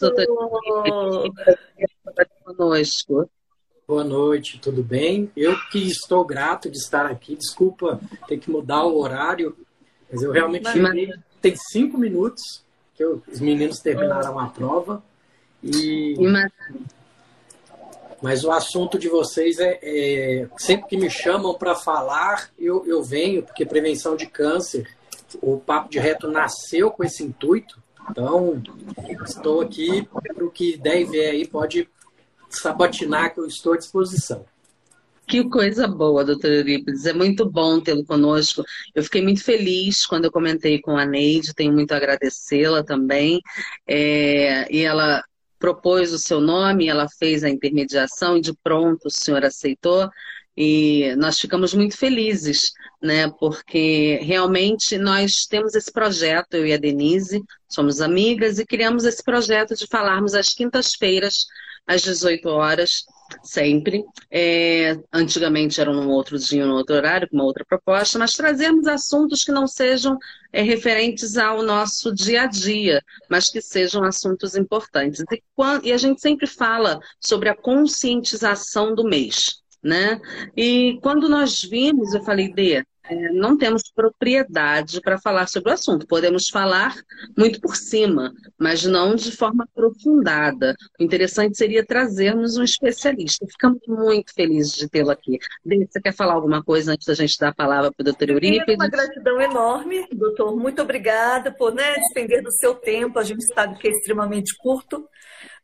Noite, doutor. Conosco. Boa noite, tudo bem? Eu que estou grato de estar aqui. Desculpa ter que mudar o horário, mas eu realmente cheguei. Tem cinco minutos que eu, os meninos terminaram a prova e. Mas o assunto de vocês é, é sempre que me chamam para falar, eu, eu venho, porque prevenção de câncer, o Papo de Reto nasceu com esse intuito então, estou aqui para o que der e vier aí, pode sabatinar que eu estou à disposição. Que coisa boa, doutora Eurípides. É muito bom tê-lo conosco. Eu fiquei muito feliz quando eu comentei com a Neide, tenho muito a agradecê-la também. É, e ela propôs o seu nome, ela fez a intermediação e de pronto o senhor aceitou. E nós ficamos muito felizes, né? Porque realmente nós temos esse projeto, eu e a Denise, somos amigas e criamos esse projeto de falarmos às quintas-feiras, às 18 horas, sempre. É, antigamente era num outro dia, num outro horário, com uma outra proposta, mas trazermos assuntos que não sejam é, referentes ao nosso dia a dia, mas que sejam assuntos importantes. E, e a gente sempre fala sobre a conscientização do mês né? E quando nós vimos, eu falei, Dê, não temos propriedade para falar sobre o assunto. Podemos falar muito por cima, mas não de forma aprofundada. O interessante seria trazermos um especialista. Ficamos muito felizes de tê-lo aqui. Dê, você quer falar alguma coisa antes da gente dar a palavra para o doutor Eurípides? Uma gratidão enorme, doutor. Muito obrigada por né, despender do seu tempo. A gente sabe que é extremamente curto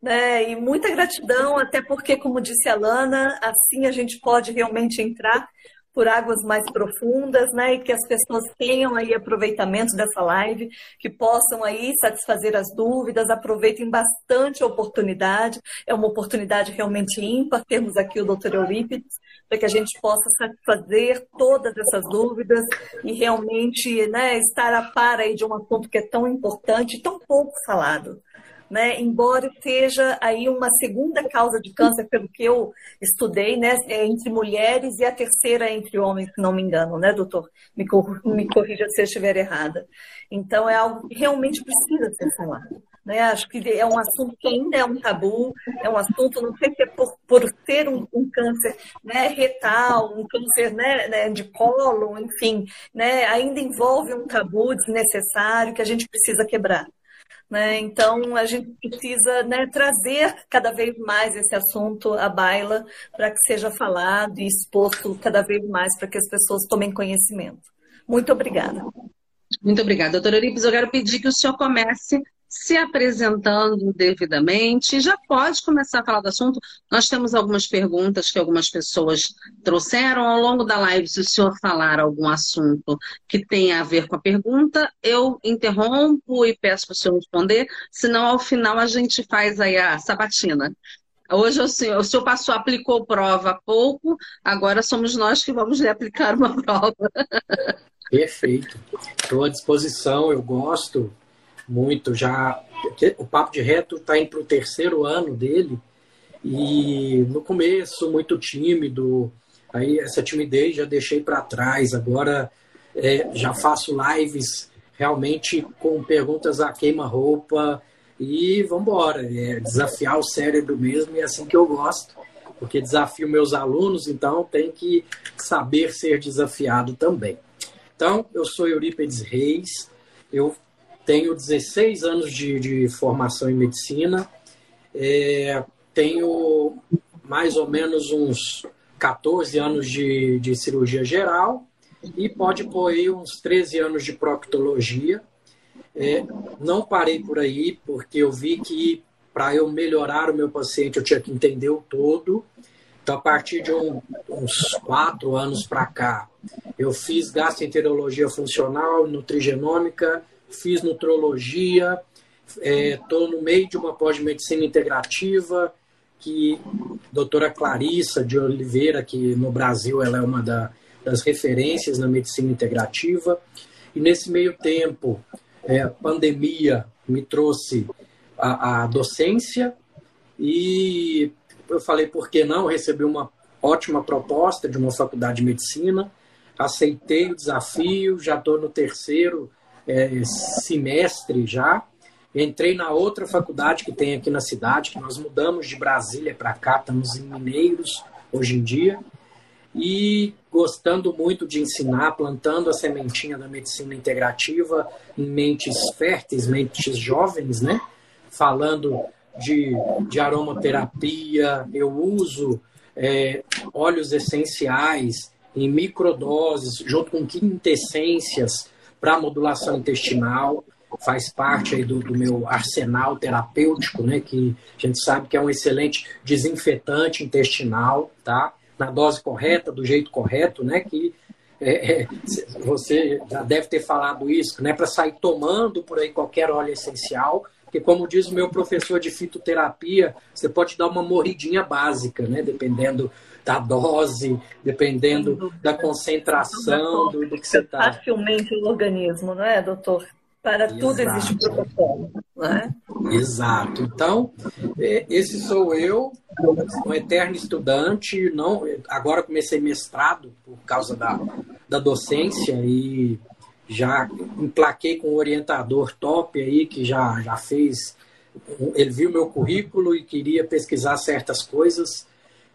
né? E muita gratidão, até porque, como disse a Lana, assim a gente pode realmente entrar por águas mais profundas, né? E que as pessoas tenham aí aproveitamento dessa live, que possam aí satisfazer as dúvidas, aproveitem bastante a oportunidade. É uma oportunidade realmente ímpar termos aqui o Dr. Eurípides, para que a gente possa satisfazer todas essas dúvidas e realmente né, estar a par aí de um assunto que é tão importante e tão pouco falado né? Embora seja aí uma segunda causa de câncer, pelo que eu estudei, né? É entre mulheres e a terceira entre homens, se não me engano, né, doutor? Me, cor me corrija se eu estiver errada. Então, é algo que realmente precisa ser falado. Né? Acho que é um assunto que ainda é um tabu, é um assunto, não sei se é por, por ser um, um câncer né, retal, um câncer né, né de colo, enfim, né, ainda envolve um tabu desnecessário que a gente precisa quebrar. Né? Então, a gente precisa né, trazer cada vez mais esse assunto à baila para que seja falado e exposto cada vez mais para que as pessoas tomem conhecimento. Muito obrigada. Muito obrigada, doutora Euripides. Eu quero pedir que o senhor comece se apresentando devidamente. Já pode começar a falar do assunto. Nós temos algumas perguntas que algumas pessoas trouxeram ao longo da live. Se o senhor falar algum assunto que tenha a ver com a pergunta, eu interrompo e peço para o senhor responder. Senão, ao final, a gente faz aí a sabatina. Hoje o senhor, o senhor passou, aplicou prova há pouco, agora somos nós que vamos lhe aplicar uma prova. Perfeito. Estou à disposição, eu gosto muito. Já o Papo de Reto está indo para o terceiro ano dele e no começo muito tímido. Aí essa timidez já deixei para trás. Agora é, já faço lives realmente com perguntas a queima-roupa e vamos embora. É desafiar o cérebro mesmo e é assim que eu gosto, porque desafio meus alunos, então tem que saber ser desafiado também. Então, eu sou Eurípedes Reis, eu tenho 16 anos de, de formação em medicina, é, tenho mais ou menos uns 14 anos de, de cirurgia geral e pode pôr aí uns 13 anos de proctologia. É, não parei por aí, porque eu vi que para eu melhorar o meu paciente eu tinha que entender o todo. Então, a partir de um, uns quatro anos para cá, eu fiz gastroenterologia funcional, nutrigenômica, fiz nutrologia, estou é, no meio de uma pós-medicina integrativa, que doutora Clarissa de Oliveira, que no Brasil ela é uma da, das referências na medicina integrativa, e nesse meio tempo, é, a pandemia me trouxe a, a docência, e eu falei, por que não? recebi uma ótima proposta de uma faculdade de medicina, aceitei o desafio, já estou no terceiro é, semestre já. Entrei na outra faculdade que tem aqui na cidade, que nós mudamos de Brasília para cá, estamos em Mineiros hoje em dia. E gostando muito de ensinar, plantando a sementinha da medicina integrativa em mentes férteis, mentes jovens, né? Falando de, de aromaterapia, eu uso é, óleos essenciais em microdoses, junto com quintessências para modulação intestinal, faz parte aí do, do, meu arsenal terapêutico, né, que a gente sabe que é um excelente desinfetante intestinal, tá? Na dose correta, do jeito correto, né, que é, é, você já deve ter falado isso, né, para sair tomando por aí qualquer óleo essencial, porque como diz o meu professor de fitoterapia, você pode dar uma morridinha básica, né, dependendo da dose, dependendo da concentração do, do que você está. Facilmente o organismo, não é, doutor? Para Exato. tudo existe protocolo, não é? Exato. Então, é, esse sou eu, um eterno estudante. Não, agora comecei mestrado por causa da, da docência e já emplaquei com um orientador top aí que já, já fez. Ele viu meu currículo e queria pesquisar certas coisas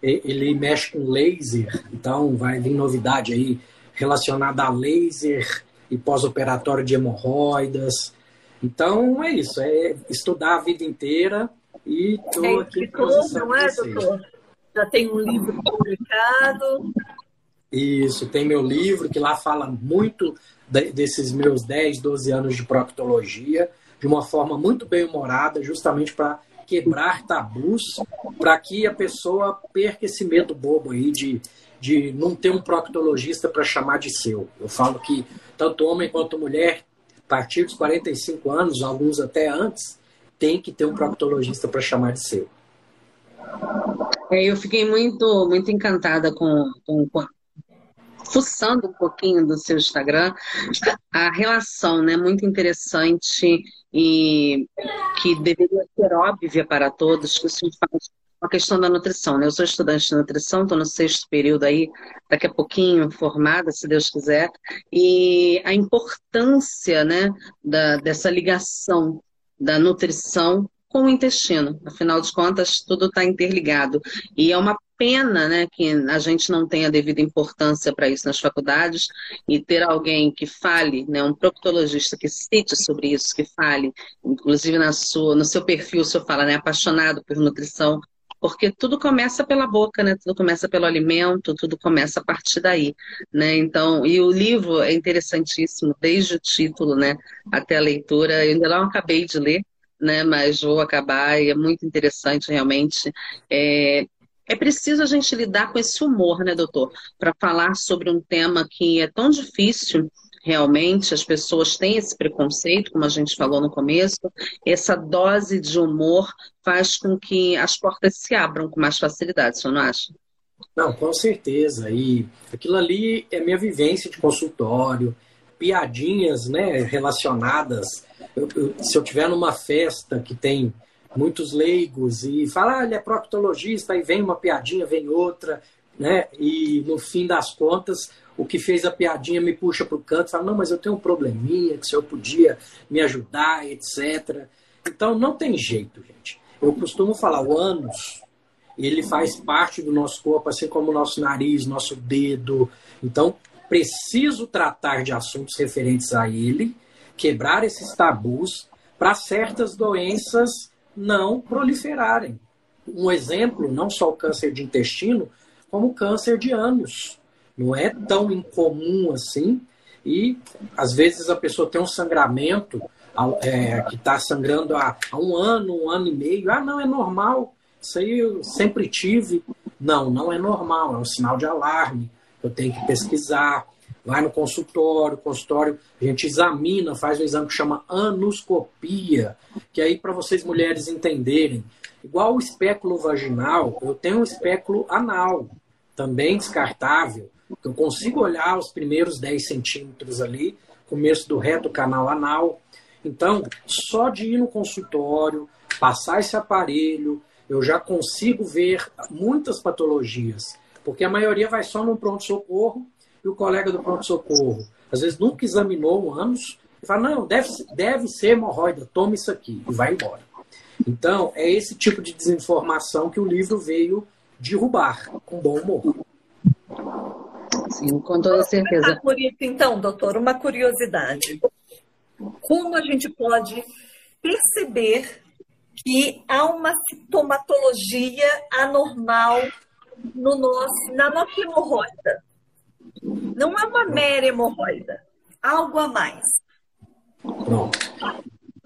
ele mexe com laser, então vai vir novidade aí relacionada a laser e pós-operatório de hemorroidas. Então é isso, é estudar a vida inteira e estou é aqui não é, doutor? Já tem um livro publicado. Isso, tem meu livro que lá fala muito desses meus 10, 12 anos de proctologia, de uma forma muito bem humorada, justamente para quebrar tabus para que a pessoa perca esse medo bobo aí de, de não ter um proctologista para chamar de seu. Eu falo que tanto homem quanto mulher, a partir dos 45 anos, alguns até antes, tem que ter um proctologista para chamar de seu. É, eu fiquei muito, muito encantada com, com, fuçando um pouquinho do seu Instagram, a relação, né, muito interessante e que deveria ser óbvia para todos, que senhor faz a questão da nutrição. Né? Eu sou estudante de nutrição, estou no sexto período aí, daqui a pouquinho formada, se Deus quiser, e a importância né, da, dessa ligação da nutrição com o intestino. Afinal de contas, tudo está interligado. E é uma pena né, que a gente não tenha devida importância para isso nas faculdades e ter alguém que fale, né, um proctologista que cite sobre isso, que fale, inclusive na sua, no seu perfil, o senhor fala, né, apaixonado por nutrição, porque tudo começa pela boca, né? Tudo começa pelo alimento, tudo começa a partir daí, né? Então, e o livro é interessantíssimo, desde o título, né, até a leitura. Eu ainda não acabei de ler, né? Mas vou acabar e é muito interessante realmente. É, é preciso a gente lidar com esse humor, né, doutor, para falar sobre um tema que é tão difícil realmente as pessoas têm esse preconceito, como a gente falou no começo, essa dose de humor faz com que as portas se abram com mais facilidade, você não acha? Não, com certeza. E aquilo ali é minha vivência de consultório, piadinhas né, relacionadas. Eu, eu, se eu tiver numa festa que tem muitos leigos e fala, ah, ele é proctologista, aí vem uma piadinha, vem outra, né? E no fim das contas, o que fez a piadinha me puxa para o canto, fala, não, mas eu tenho um probleminha, que o senhor podia me ajudar, etc. Então não tem jeito, gente. Eu costumo falar, o ânus, ele faz parte do nosso corpo, assim como o nosso nariz, nosso dedo. Então, preciso tratar de assuntos referentes a ele, quebrar esses tabus para certas doenças não proliferarem. Um exemplo, não só o câncer de intestino, como o câncer de ânus. Não é tão incomum assim. E às vezes a pessoa tem um sangramento é, que está sangrando há, há, um ano, um ano e meio. Ah, não, é normal. Isso aí eu sempre tive. Não, não é normal. É um sinal de alarme. Eu tenho que pesquisar. Vai no consultório, consultório, a gente examina, faz um exame que chama anoscopia, que aí para vocês mulheres entenderem, igual o espéculo vaginal, eu tenho um espéculo anal, também descartável, eu consigo olhar os primeiros 10 centímetros ali, começo do reto canal anal. Então, só de ir no consultório, passar esse aparelho, eu já consigo ver muitas patologias. Porque a maioria vai só no pronto-socorro e o colega do pronto-socorro, às vezes nunca examinou ânus, e fala: não, deve, deve ser hemorroida, toma isso aqui, e vai embora. Então, é esse tipo de desinformação que o livro veio derrubar, com bom humor. Sim, com toda certeza. Por isso, então, doutor, uma curiosidade. Como a gente pode perceber que há uma sintomatologia anormal no nosso, na nossa hemorroida? Não é uma mera hemorroida, algo a mais. Pronto.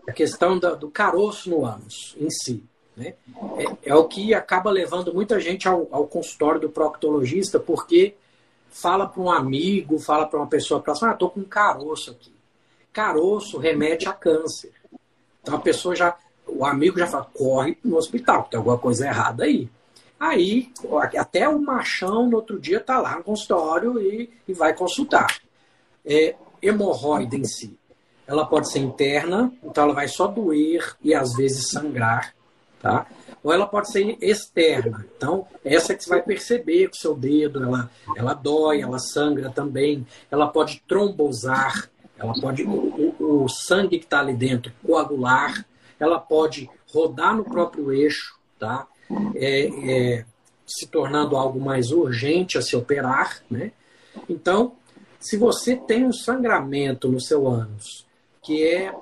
A questão do, caroço no ânus em si. Né? É, é, o que acaba levando muita gente ao, ao consultório do proctologista, porque fala para um amigo, fala para uma pessoa próxima, ah, estou com caroço aqui. Caroço remete a câncer. Então a pessoa já, o amigo já fala, corre no hospital, tem alguma coisa errada aí. Aí, até o machão no outro dia está lá no consultório e, e vai consultar. É, hemorroida em si, ela pode ser interna, então ela vai só doer e às vezes sangrar, tá? ou ela pode ser externa. Então, essa que você vai perceber com o seu dedo, ela, ela dói, ela sangra também, ela pode trombosar, ela pode o, o sangue que está ali dentro coagular, ela pode rodar no próprio eixo, tá? É, é, se tornando algo mais urgente a se operar, né? Então, se você tem um sangramento no seu ânus que é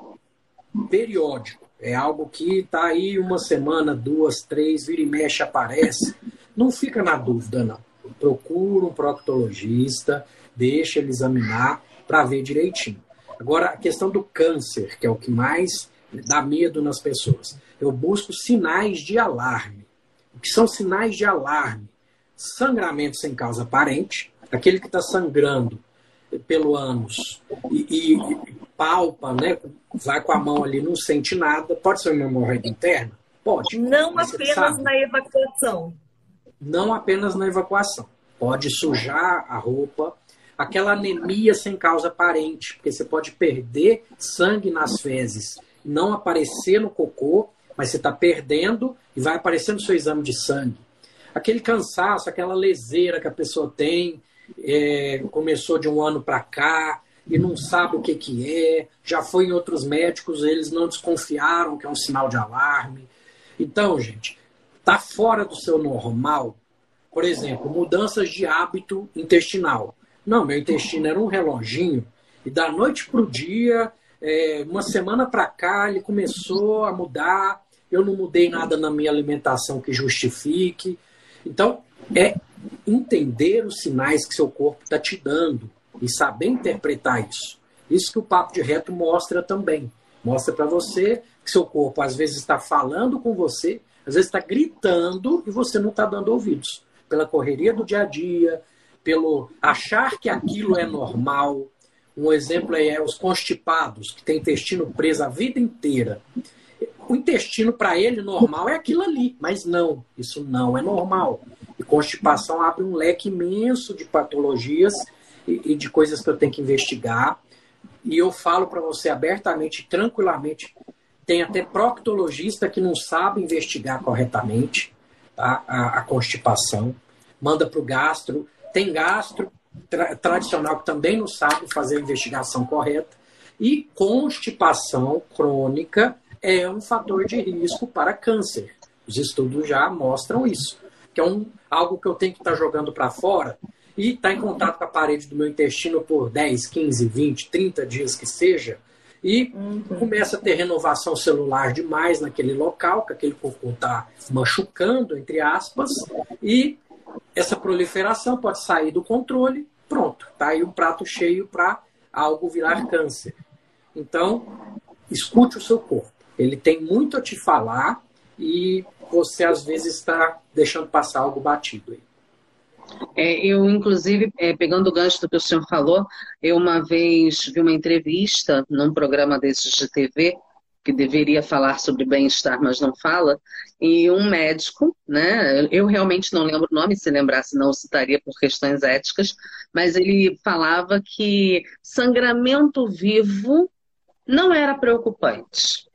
periódico, é algo que está aí uma semana, duas, três, vira e mexe, aparece. Não fica na dúvida, não. Procura um proctologista, deixa ele examinar para ver direitinho. Agora, a questão do câncer, que é o que mais dá medo nas pessoas. Eu busco sinais de alarme. Que são sinais de alarme? Sangramento sem causa aparente, aquele que está sangrando pelo ânus e, e, palpa, né? Vai com a mão ali, não sente nada. Pode ser uma hemorroida interna? Pode. Não apenas na evacuação. Não apenas na evacuação. Pode sujar a roupa. Aquela anemia sem causa aparente, porque você pode perder sangue nas fezes, não aparecer no cocô, mas você está perdendo e vai aparecer no seu exame de sangue. Aquele cansaço, aquela leseira que a pessoa tem, é, começou de um ano para cá, e não sabe o que, que é, já foi em outros médicos, eles não desconfiaram que é um sinal de alarme. Então, gente, tá fora do seu normal, por exemplo, mudanças de hábito intestinal. Não, meu intestino era um reloginho, e da noite para o dia, é, uma semana para cá, ele começou a mudar, eu não mudei nada na minha alimentação que justifique. Então, é entender os sinais que seu corpo está te dando e saber interpretar isso. Isso que o papo de reto mostra também. Mostra para você que seu corpo às vezes está falando com você, às vezes está gritando e você não está dando ouvidos. Pela correria do dia a dia, pelo achar que aquilo é normal. Um exemplo é os constipados, que tem intestino preso a vida inteira. O intestino, para ele, normal é aquilo ali, mas não, isso não é normal. E constipação abre um leque imenso de patologias e, e de coisas que eu tenho que investigar. E eu falo para você abertamente, tranquilamente, tem até proctologista que não sabe investigar corretamente tá? a, a constipação, manda para o gastro, tem gastro tra tradicional que também não sabe fazer a investigação correta. E constipação crônica é um fator de risco para câncer. Os estudos já mostram isso. Que é um, algo que eu tenho que estar tá jogando para fora e estar tá em contato com a parede do meu intestino por 10, 15, 20, 30 dias que seja, e uhum. começa a ter renovação celular demais naquele local, que aquele cocô está machucando, entre aspas, e essa proliferação pode sair do controle, pronto, tá aí um prato cheio para algo virar câncer. Então, escute o seu corpo. Ele tem muito a te falar e você às vezes está deixando passar algo batido aí. É, eu, inclusive, é, pegando o gancho do que o senhor falou, eu uma vez vi uma entrevista num programa desses de TV que deveria falar sobre bem-estar, mas não fala, e um médico, né? Eu realmente não lembro o nome, se lembrasse não citaria por questões éticas, mas ele falava que sangramento vivo não era preocupante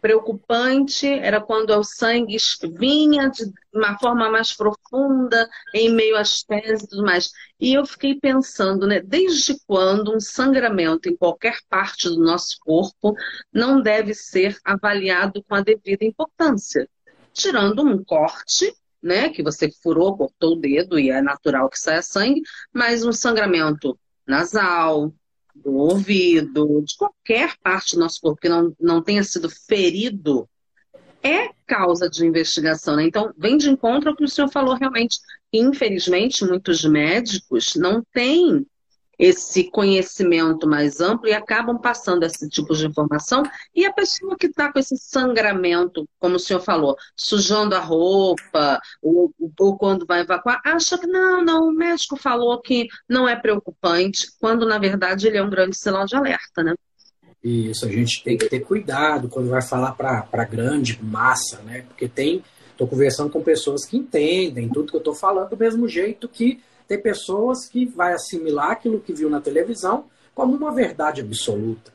preocupante era quando o sangue vinha de uma forma mais profunda, em meio às fezes e tudo mais. E eu fiquei pensando, né, desde quando um sangramento em qualquer parte do nosso corpo não deve ser avaliado com a devida importância? Tirando um corte, né, que você furou, cortou o dedo e é natural que saia sangue, mas um sangramento nasal, do ouvido, de qualquer parte do nosso corpo que não, não tenha sido ferido, é causa de investigação. Né? Então, vem de encontro ao que o senhor falou realmente. Infelizmente, muitos médicos não têm esse conhecimento mais amplo e acabam passando esse tipo de informação. E a pessoa que está com esse sangramento, como o senhor falou, sujando a roupa, ou, ou quando vai evacuar, acha que não, não, o médico falou que não é preocupante, quando na verdade ele é um grande sinal de alerta, né? Isso, a gente tem que ter cuidado quando vai falar para grande massa, né? Porque tem. Estou conversando com pessoas que entendem tudo que eu estou falando do mesmo jeito que tem pessoas que vai assimilar aquilo que viu na televisão como uma verdade absoluta.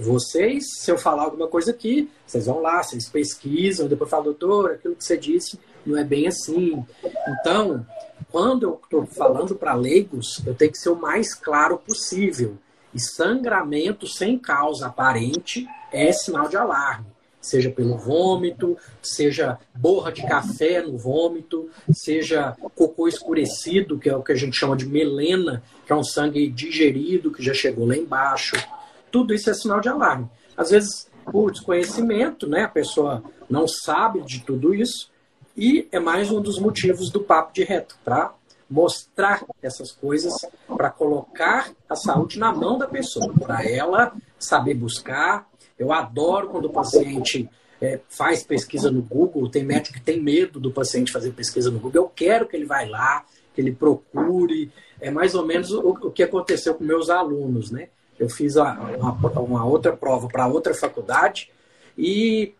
vocês, se eu falar alguma coisa aqui, vocês vão lá, vocês pesquisam, depois falam, doutor, aquilo que você disse não é bem assim. Então, quando eu estou falando para leigos, eu tenho que ser o mais claro possível. E sangramento sem causa aparente é sinal de alarme seja pelo vômito, seja borra de café no vômito, seja cocô escurecido, que é o que a gente chama de melena, que é um sangue digerido que já chegou lá embaixo. Tudo isso é sinal de alarme. Às vezes, por desconhecimento, né, a pessoa não sabe de tudo isso, e é mais um dos motivos do papo de reto, para mostrar essas coisas, para colocar a saúde na mão da pessoa, para ela saber buscar, eu adoro quando o paciente é, faz pesquisa no Google. Tem médico que tem medo do paciente fazer pesquisa no Google. Eu quero que ele vá lá, que ele procure. É mais ou menos o, o que aconteceu com meus alunos, né? Eu fiz uma, uma, uma outra prova para outra faculdade e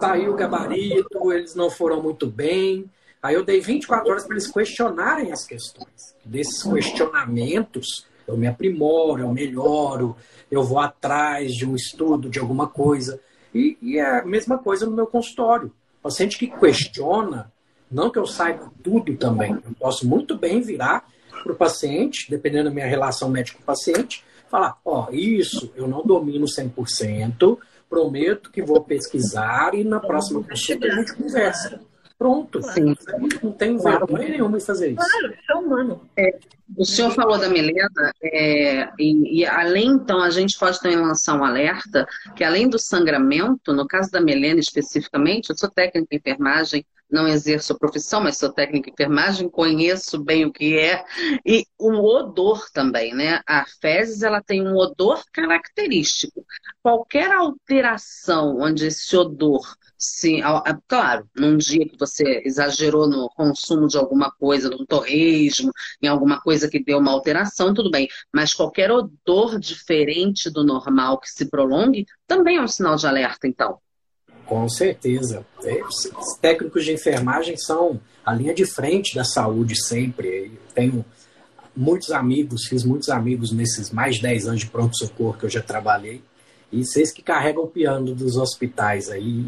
saiu o gabarito, eles não foram muito bem. Aí eu dei 24 horas para eles questionarem as questões. Desses questionamentos, eu me aprimoro, eu melhoro, eu vou atrás de um estudo, de alguma coisa. E, e é a mesma coisa no meu consultório. O paciente que questiona, não que eu saiba tudo também, eu posso muito bem virar para o paciente, dependendo da minha relação médico-paciente, falar: Ó, oh, isso eu não domino 100%, prometo que vou pesquisar e na próxima consulta a gente conversa. Pronto. Sim. Não tem vergonha nenhuma em fazer isso. Claro, é humano. É, o senhor falou da Milena, é, e, e, além, então, a gente pode também lançar um alerta que, além do sangramento, no caso da Milena especificamente, eu sou técnica em enfermagem, não exerço a profissão, mas sou técnica em enfermagem, conheço bem o que é, e o odor também, né? A fezes, ela tem um odor característico. Qualquer alteração onde esse odor Sim, claro, num dia que você exagerou no consumo de alguma coisa, num torresmo, em alguma coisa que deu uma alteração, tudo bem. Mas qualquer odor diferente do normal que se prolongue também é um sinal de alerta, então. Com certeza. É, os técnicos de enfermagem são a linha de frente da saúde sempre. Eu tenho muitos amigos, fiz muitos amigos nesses mais de 10 anos de pronto-socorro que eu já trabalhei. E vocês que carregam o piano dos hospitais aí,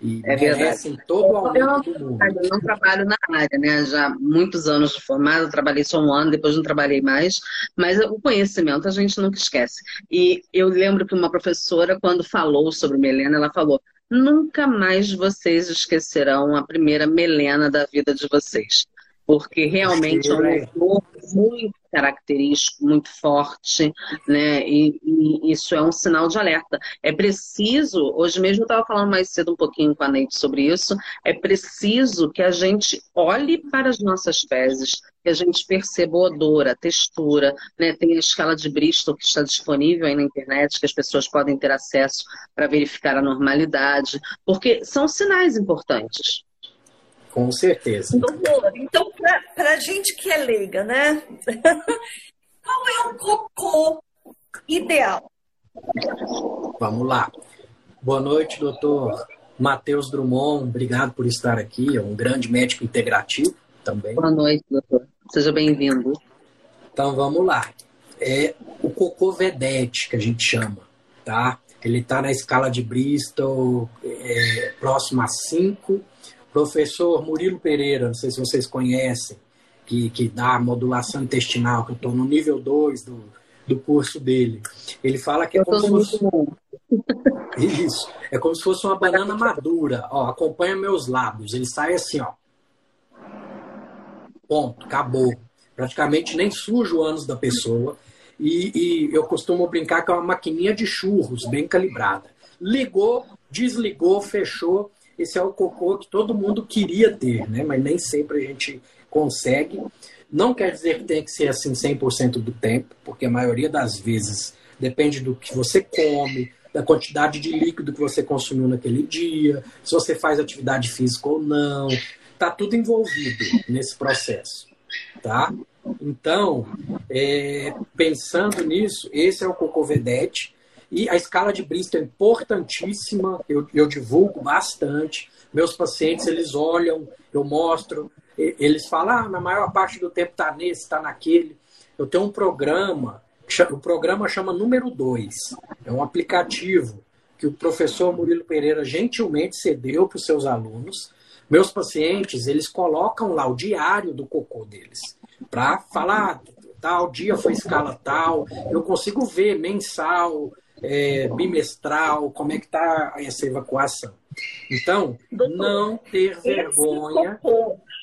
e é merecem todo o aumento do mundo. Eu não trabalho na área, né? Já muitos anos de formado, trabalhei só um ano, depois não trabalhei mais, mas o conhecimento a gente nunca esquece. E eu lembro que uma professora, quando falou sobre Melena, ela falou: nunca mais vocês esquecerão a primeira Melena da vida de vocês porque realmente é um humor muito característico, muito forte, né? E, e, isso é um sinal de alerta. É preciso, hoje mesmo eu estava falando mais cedo um pouquinho com a Neide sobre isso, é preciso que a gente olhe para as nossas fezes, que a gente perceba o odor, a textura, né? Tem a escala de Bristol que está disponível aí na internet, que as pessoas podem ter acesso para verificar a normalidade, porque são sinais importantes. Com certeza. Doutor, então, para a gente que é leiga, né? Qual é o cocô ideal? Vamos lá. Boa noite, doutor Matheus Drummond. Obrigado por estar aqui. É um grande médico integrativo também. Boa noite, doutor. Seja bem-vindo. Então, vamos lá. É o cocô vedete, que a gente chama, tá? Ele está na escala de Bristol, é, próximo a 5 Professor Murilo Pereira, não sei se vocês conhecem, que, que dá modulação intestinal, que eu estou no nível 2 do, do curso dele. Ele fala que é como se fosse. Isso. É como se fosse uma banana madura. Ó, acompanha meus lábios. Ele sai assim, ó. Ponto, acabou. Praticamente nem suja o ânus da pessoa. E, e, eu costumo brincar que é uma maquininha de churros, bem calibrada. Ligou, desligou, fechou esse é o cocô que todo mundo queria ter, né? mas nem sempre a gente consegue. Não quer dizer que tem que ser assim 100% do tempo, porque a maioria das vezes depende do que você come, da quantidade de líquido que você consumiu naquele dia, se você faz atividade física ou não. Está tudo envolvido nesse processo. Tá? Então, é, pensando nisso, esse é o cocô vedete. E a escala de Bristol é importantíssima, eu, eu divulgo bastante. Meus pacientes, eles olham, eu mostro, eles falam, ah, na maior parte do tempo está nesse, está naquele. Eu tenho um programa, o programa chama Número 2. É um aplicativo que o professor Murilo Pereira gentilmente cedeu para os seus alunos. Meus pacientes, eles colocam lá o diário do cocô deles, para falar, ah, tal dia foi escala tal, eu consigo ver mensal, é, bimestral, como é que está essa evacuação. Então, Doutor, não ter vergonha.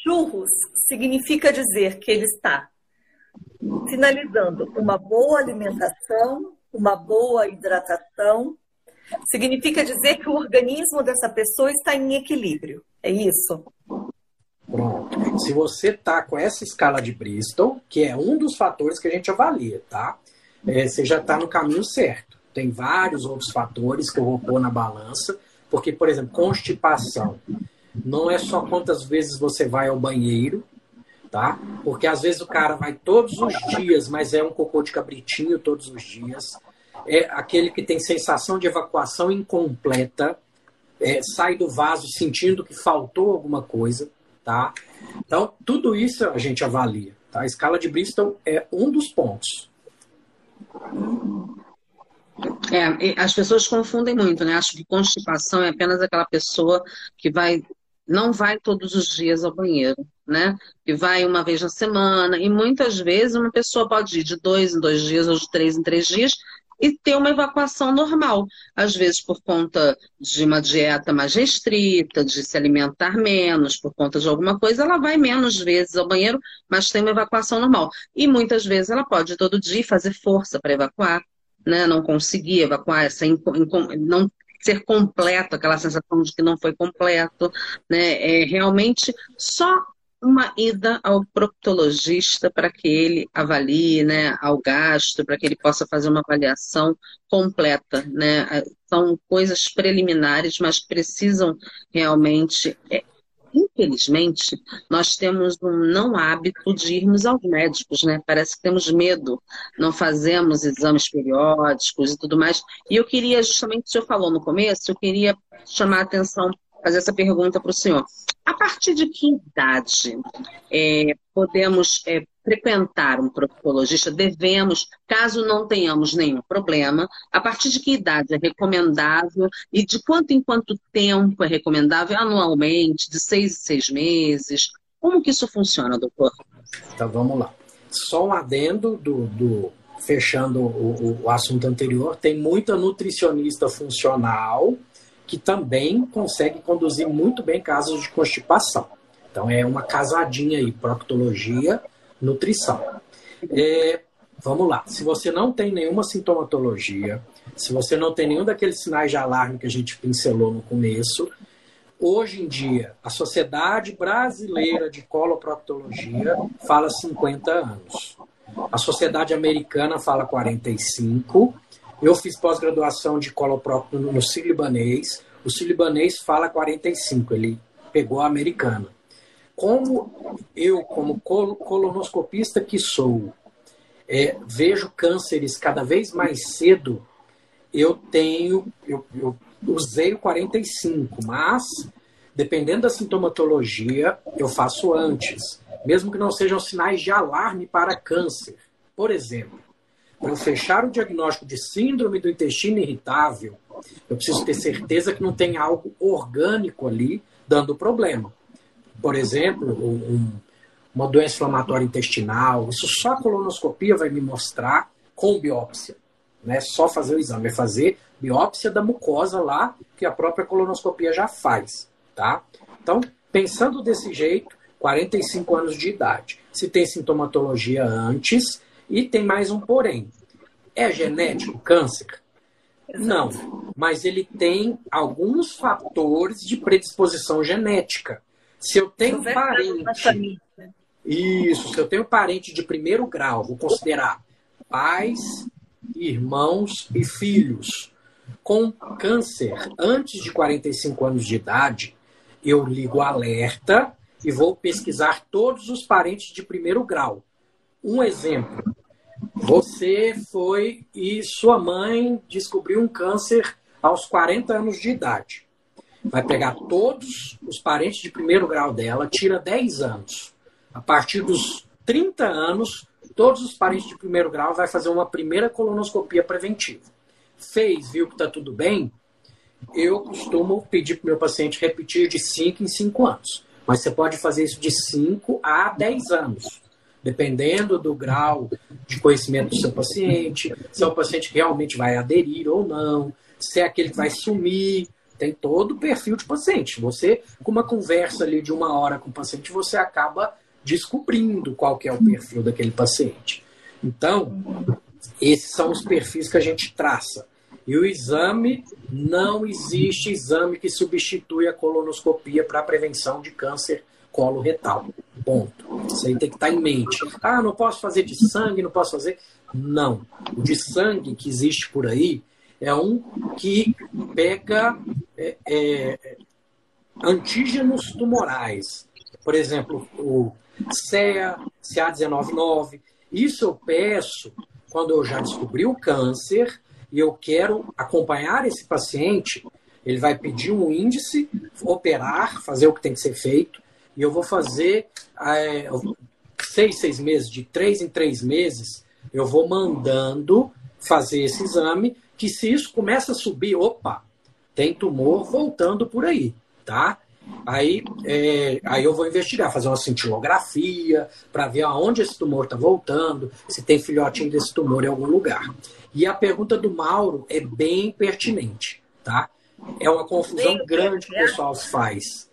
Churros significa dizer que ele está finalizando uma boa alimentação, uma boa hidratação, significa dizer que o organismo dessa pessoa está em equilíbrio. É isso? Pronto. Se você está com essa escala de Bristol, que é um dos fatores que a gente avalia, tá? É, você já está no caminho certo. Tem vários outros fatores que eu vou pôr na balança, porque, por exemplo, constipação. Não é só quantas vezes você vai ao banheiro, tá? Porque às vezes o cara vai todos os dias, mas é um cocô de cabritinho todos os dias. É aquele que tem sensação de evacuação incompleta, é, sai do vaso sentindo que faltou alguma coisa, tá? Então, tudo isso a gente avalia, tá? A escala de Bristol é um dos pontos. É, as pessoas confundem muito, né? Acho que constipação é apenas aquela pessoa que vai não vai todos os dias ao banheiro, né? Que vai uma vez na semana, e muitas vezes uma pessoa pode ir de dois em dois dias ou de três em três dias e ter uma evacuação normal. Às vezes por conta de uma dieta mais restrita, de se alimentar menos, por conta de alguma coisa, ela vai menos vezes ao banheiro, mas tem uma evacuação normal. E muitas vezes ela pode todo dia fazer força para evacuar, né? Não conseguir evacuar, essa não ser completo, aquela sensação de que não foi completo, né? É realmente só uma ida ao proctologista para que ele avalie, né, ao gasto, para que ele possa fazer uma avaliação completa, né? São coisas preliminares, mas precisam realmente é, infelizmente, nós temos um não hábito de irmos aos médicos, né? Parece que temos medo, não fazemos exames periódicos e tudo mais. E eu queria, justamente, o senhor falou no começo, eu queria chamar a atenção fazer essa pergunta para o senhor. A partir de que idade é, podemos é, frequentar um proctologista? Devemos, caso não tenhamos nenhum problema, a partir de que idade é recomendável e de quanto em quanto tempo é recomendável? Anualmente, de seis em seis meses? Como que isso funciona, doutor? Então vamos lá. Só um adendo do, do fechando o, o assunto anterior, tem muita nutricionista funcional que também consegue conduzir muito bem casos de constipação. Então é uma casadinha aí, proctologia, nutrição. É, vamos lá, se você não tem nenhuma sintomatologia, se você não tem nenhum daqueles sinais de alarme que a gente pincelou no começo, hoje em dia a Sociedade Brasileira de Coloproctologia fala 50 anos. A Sociedade Americana fala 45 eu fiz pós-graduação de coloprocto no sírio-libanês. O sírio-libanês fala 45, ele pegou a americana. Como eu, como colonoscopista que sou, é, vejo cânceres cada vez mais cedo, eu tenho, eu, eu usei o 45, mas dependendo da sintomatologia, eu faço antes, mesmo que não sejam sinais de alarme para câncer. Por exemplo, para fechar o diagnóstico de síndrome do intestino irritável, eu preciso ter certeza que não tem algo orgânico ali dando problema. Por exemplo, um, uma doença inflamatória intestinal, isso só a colonoscopia vai me mostrar com biópsia. Não é só fazer o exame, é fazer biópsia da mucosa lá, que a própria colonoscopia já faz. Tá? Então, pensando desse jeito, 45 anos de idade. Se tem sintomatologia antes, e tem mais um porém. É genético câncer? Não, mas ele tem alguns fatores de predisposição genética. Se eu tenho parente. Isso, se eu tenho parente de primeiro grau, vou considerar pais, irmãos e filhos com câncer antes de 45 anos de idade, eu ligo alerta e vou pesquisar todos os parentes de primeiro grau. Um exemplo: você foi e sua mãe descobriu um câncer aos 40 anos de idade. Vai pegar todos os parentes de primeiro grau dela, tira 10 anos. A partir dos 30 anos, todos os parentes de primeiro grau vai fazer uma primeira colonoscopia preventiva. Fez, viu que está tudo bem? Eu costumo pedir para o meu paciente repetir de 5 em 5 anos. Mas você pode fazer isso de 5 a 10 anos dependendo do grau de conhecimento do seu paciente, se é o paciente realmente vai aderir ou não, se é aquele que vai sumir, tem todo o perfil de paciente. Você, com uma conversa ali de uma hora com o paciente, você acaba descobrindo qual que é o perfil daquele paciente. Então, esses são os perfis que a gente traça. E o exame, não existe exame que substitui a colonoscopia para a prevenção de câncer colo retal. Ponto. Isso aí tem que estar em mente. Ah, não posso fazer de sangue, não posso fazer. Não. O de sangue que existe por aí é um que pega é, é, antígenos tumorais. Por exemplo, o CEA, CA199. Isso eu peço quando eu já descobri o câncer e eu quero acompanhar esse paciente. Ele vai pedir um índice, operar, fazer o que tem que ser feito e eu vou fazer é, seis, seis meses, de três em três meses, eu vou mandando fazer esse exame, que se isso começa a subir, opa, tem tumor voltando por aí, tá? Aí, é, aí eu vou investigar, fazer uma cintilografia para ver aonde esse tumor está voltando, se tem filhotinho desse tumor em algum lugar. E a pergunta do Mauro é bem pertinente, tá? É uma confusão grande que o pessoal faz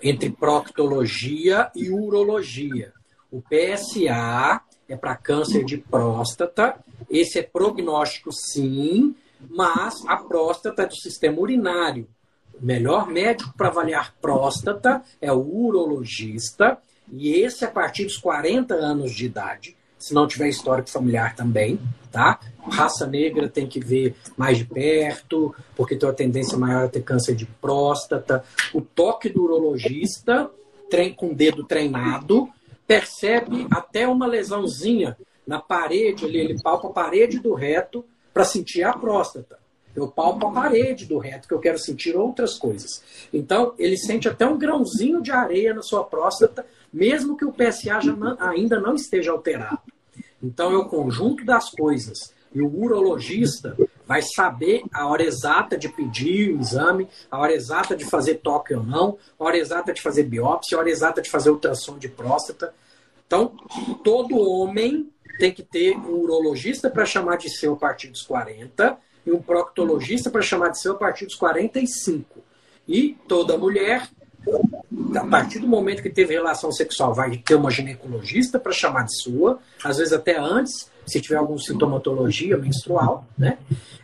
entre proctologia e urologia. O PSA é para câncer de próstata, esse é prognóstico sim, mas a próstata é do sistema urinário. O melhor médico para avaliar próstata é o urologista, e esse a partir dos 40 anos de idade, se não tiver histórico familiar também, tá? Raça negra tem que ver mais de perto, porque tem uma tendência maior a ter câncer de próstata. O toque do urologista, com o dedo treinado, percebe até uma lesãozinha na parede ali, ele palpa a parede do reto para sentir a próstata. Eu palpo a parede do reto, que eu quero sentir outras coisas. Então, ele sente até um grãozinho de areia na sua próstata, mesmo que o PSA não, ainda não esteja alterado. Então, é o conjunto das coisas. E o urologista vai saber a hora exata de pedir o exame, a hora exata de fazer toque ou não, a hora exata de fazer biópsia, a hora exata de fazer ultrassom de próstata. Então, todo homem tem que ter um urologista para chamar de seu a partir dos 40 e um proctologista para chamar de seu a partir dos 45. E toda mulher, a partir do momento que teve relação sexual, vai ter uma ginecologista para chamar de sua, às vezes até antes, se tiver alguma sintomatologia menstrual, né?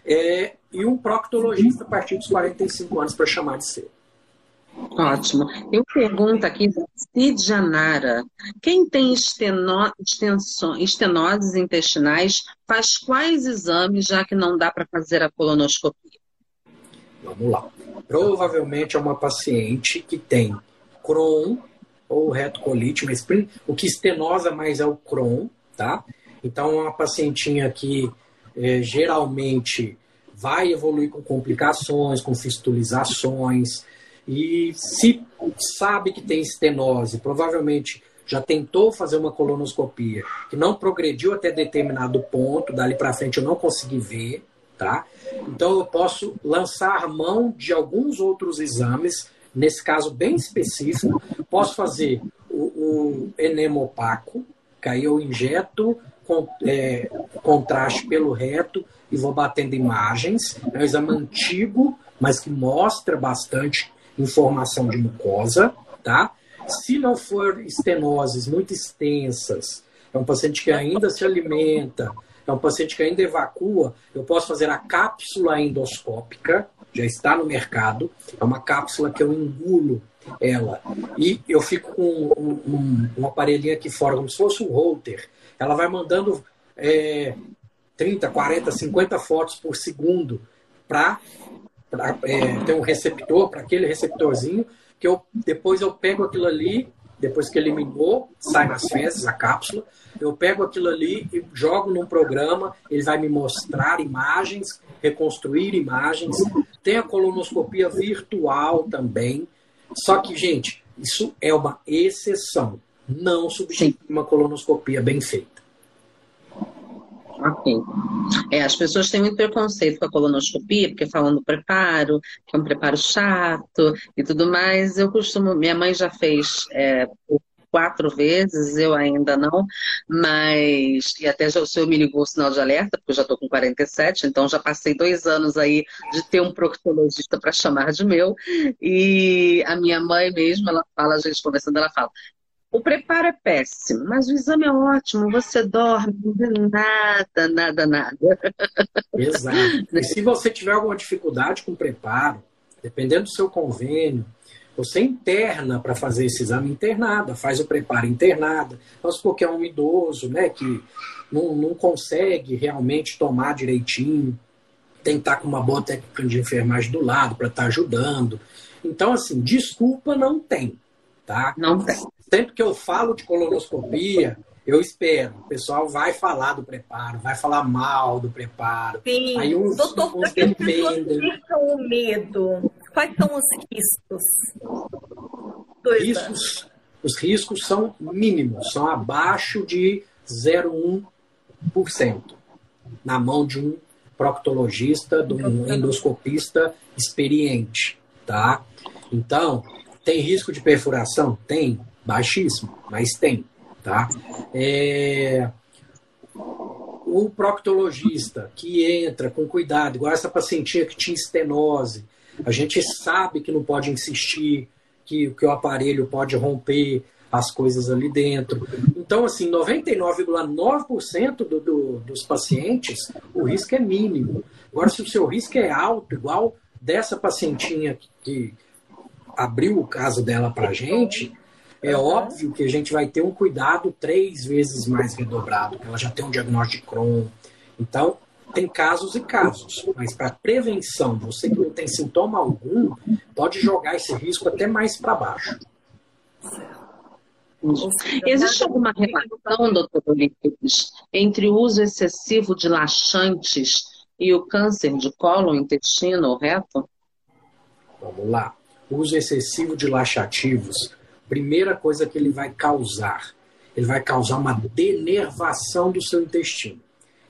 É, e um proctologista a partir dos 45 anos para chamar de seu. Ótimo. Eu pergunto aqui, Cid Janara, quem tem esteno, estenoses intestinais faz quais exames, já que não dá para fazer a colonoscopia? Vamos lá. Provavelmente é uma paciente que tem Crohn ou retocolite, mas o que estenosa mais é o Crohn, tá? Então, é uma pacientinha que é, geralmente vai evoluir com complicações, com fistulizações, e se sabe que tem estenose, provavelmente já tentou fazer uma colonoscopia, que não progrediu até determinado ponto, dali para frente eu não consegui ver, tá? Então eu posso lançar mão de alguns outros exames, nesse caso bem específico, posso fazer o, o enema opaco, que aí eu injeto com, é, contraste pelo reto e vou batendo imagens. É um exame antigo, mas que mostra bastante informação de mucosa, tá? Se não for estenoses muito extensas, é um paciente que ainda se alimenta, é um paciente que ainda evacua, eu posso fazer a cápsula endoscópica, já está no mercado, é uma cápsula que eu engulo ela. E eu fico com um, um, um aparelhinho aqui fora, como se fosse um holter. Ela vai mandando é, 30, 40, 50 fotos por segundo para pra, é, tem um receptor para aquele receptorzinho que eu depois eu pego aquilo ali, depois que eliminou, sai nas fezes a cápsula, eu pego aquilo ali e jogo num programa, ele vai me mostrar imagens, reconstruir imagens. Tem a colonoscopia virtual também. Só que, gente, isso é uma exceção. Não substitui uma colonoscopia bem feita. Ok. É, as pessoas têm muito preconceito com a colonoscopia, porque falam do preparo, que é um preparo chato e tudo mais. Eu costumo, minha mãe já fez é, quatro vezes, eu ainda não, mas, e até já o senhor me ligou o sinal de alerta, porque eu já estou com 47, então já passei dois anos aí de ter um proctologista para chamar de meu, e a minha mãe mesmo, ela fala, a gente conversando, ela fala, o preparo é péssimo, mas o exame é ótimo. Você dorme, nada, nada, nada. Exato. E se você tiver alguma dificuldade com o preparo, dependendo do seu convênio, você interna para fazer esse exame internada, faz o preparo internada. Mas porque é um idoso, né, que não, não consegue realmente tomar direitinho, tem que estar com uma boa técnica de enfermagem do lado para estar ajudando. Então, assim, desculpa não tem, tá? Não tem. Sempre que eu falo de colonoscopia, eu espero. O pessoal vai falar do preparo, vai falar mal do preparo. Sim, Aí uns, doutor, uns dependem. ficam o medo? Quais são os riscos? riscos os riscos são mínimos, são abaixo de 0,1% na mão de um proctologista, de um endoscopista experiente, tá? Então, tem risco de perfuração? Tem, baixíssimo, mas tem. Tá? É, o proctologista que entra com cuidado, igual essa pacientinha que tinha estenose, a gente sabe que não pode insistir, que, que o aparelho pode romper as coisas ali dentro. Então, assim, 99,9% do, do, dos pacientes, o risco é mínimo. Agora, se o seu risco é alto, igual dessa pacientinha que, que abriu o caso dela para a gente, é óbvio que a gente vai ter um cuidado três vezes mais redobrado, ela já tem um diagnóstico de Crohn. Então, tem casos e casos, mas para prevenção, você que não tem sintoma algum, pode jogar esse risco até mais para baixo. Existe alguma relação, doutor Olímpicos, entre o uso excessivo de laxantes e o câncer de colo, intestino ou reto? Vamos lá. Uso excessivo de laxativos, primeira coisa que ele vai causar, ele vai causar uma denervação do seu intestino.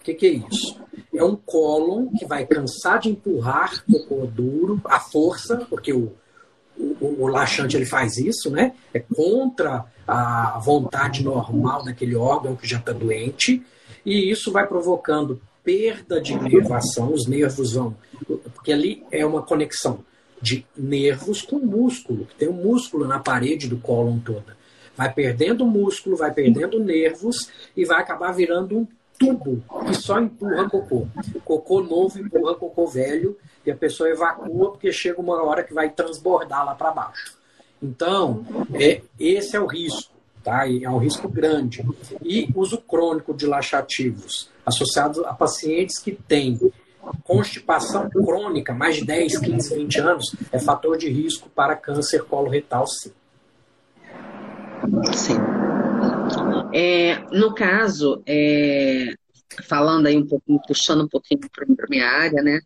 O que, que, é isso? É um cólon que vai cansar de empurrar cocô duro, à força, porque o, o, o, laxante ele faz isso, né? É contra a vontade normal daquele órgão que já está doente, e isso vai provocando perda de nervação, os nervos vão. Porque ali é uma conexão de nervos com músculo, tem um músculo na parede do cólon toda. Vai perdendo músculo, vai perdendo nervos e vai acabar virando um tubo que só empurra cocô. Cocô novo empurra cocô velho e a pessoa evacua porque chega uma hora que vai transbordar lá para baixo. Então, é, esse é o risco, tá? É um risco grande. E uso crônico de laxativos associado a pacientes que têm constipação crônica, mais de 10, 15, 20 anos, é fator de risco para câncer coloretal, sim. Sim. É, no caso, é, falando aí um pouquinho, puxando um pouquinho para a minha área, né?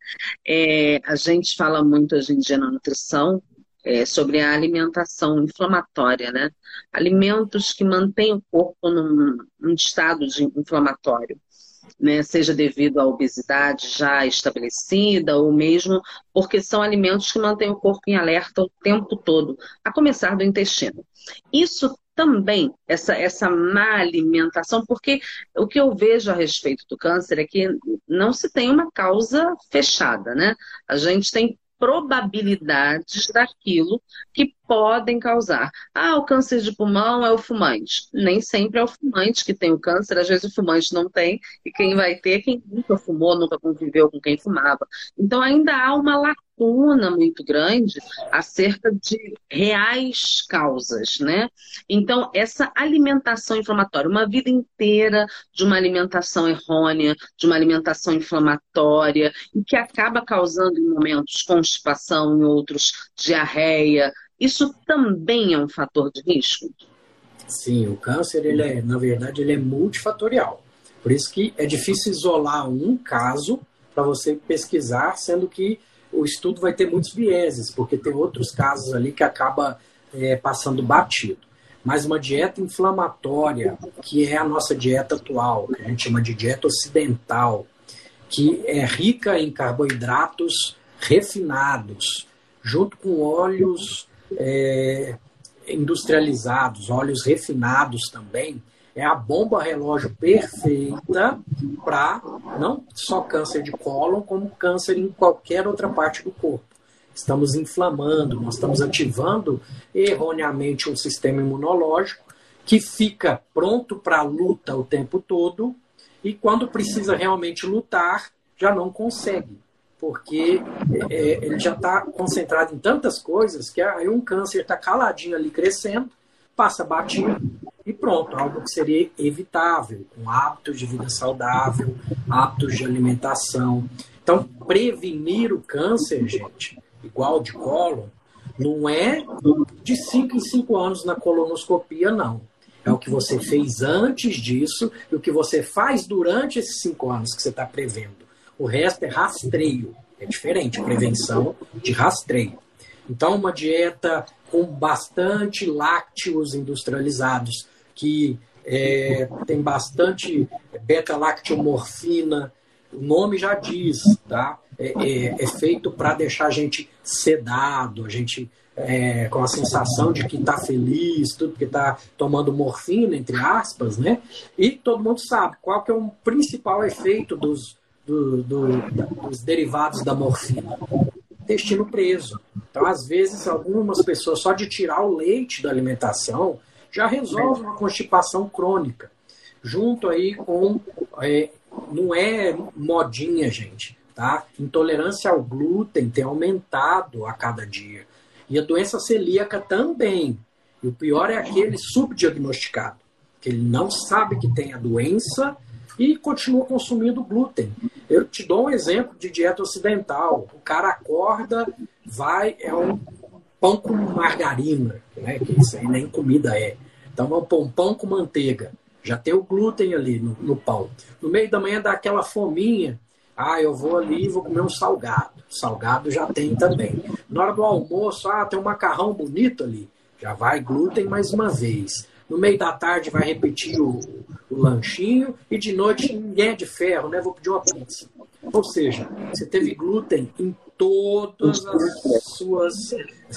É, a gente fala muito hoje em dia na nutrição é, sobre a alimentação inflamatória, né? Alimentos que mantêm o corpo num, num estado de inflamatório. Né, seja devido à obesidade já estabelecida ou mesmo porque são alimentos que mantêm o corpo em alerta o tempo todo, a começar do intestino. Isso também essa, essa má alimentação, porque o que eu vejo a respeito do câncer é que não se tem uma causa fechada, né? A gente tem probabilidades daquilo que podem causar. Ah, o câncer de pulmão é o fumante. Nem sempre é o fumante que tem o câncer, às vezes o fumante não tem, e quem vai ter é quem nunca fumou, nunca conviveu com quem fumava. Então ainda há uma lacuna muito grande acerca de reais causas, né? Então, essa alimentação inflamatória, uma vida inteira de uma alimentação errônea, de uma alimentação inflamatória, e que acaba causando em momentos constipação, em outros diarreia, isso também é um fator de risco? Sim, o câncer, ele é, na verdade, ele é multifatorial. Por isso que é difícil isolar um caso para você pesquisar, sendo que o estudo vai ter muitos vieses, porque tem outros casos ali que acaba é, passando batido. Mas uma dieta inflamatória, que é a nossa dieta atual, que a gente chama de dieta ocidental, que é rica em carboidratos refinados, junto com óleos é, industrializados, óleos refinados também, é a bomba relógio perfeita para não só câncer de cólon, como câncer em qualquer outra parte do corpo. Estamos inflamando, nós estamos ativando erroneamente um sistema imunológico que fica pronto para a luta o tempo todo e quando precisa realmente lutar, já não consegue porque é, é, ele já está concentrado em tantas coisas que aí um câncer está caladinho ali crescendo, passa batido e pronto, algo que seria evitável, com hábitos de vida saudável, hábitos de alimentação. Então, prevenir o câncer, gente, igual de colo, não é de 5 em 5 anos na colonoscopia, não. É o que você fez antes disso e o que você faz durante esses cinco anos que você está prevendo. O resto é rastreio. É diferente, prevenção de rastreio. Então, uma dieta com bastante lácteos industrializados, que é, tem bastante beta-lactomorfina, o nome já diz, tá? É, é, é feito para deixar a gente sedado, a gente é, com a sensação de que está feliz, tudo que está tomando morfina, entre aspas, né? E todo mundo sabe qual que é o principal efeito dos, do, do, dos derivados da morfina. Intestino preso. Então, às vezes, algumas pessoas, só de tirar o leite da alimentação, já resolve uma constipação crônica. Junto aí com. É, não é modinha, gente. Tá? Intolerância ao glúten tem aumentado a cada dia. E a doença celíaca também. E o pior é aquele subdiagnosticado, que ele não sabe que tem a doença e continua consumindo glúten. Eu te dou um exemplo de dieta ocidental. O cara acorda, vai, é um pão com margarina, né? que isso aí nem comida é. Então, é um pão com manteiga. Já tem o glúten ali no, no pão. No meio da manhã dá aquela fominha. Ah, eu vou ali e vou comer um salgado. Salgado já tem também. Na hora do almoço, ah, tem um macarrão bonito ali. Já vai glúten mais uma vez. No meio da tarde vai repetir o, o lanchinho e de noite ninguém é de ferro, né? Vou pedir uma pizza. Ou seja, você teve glúten em todas as suas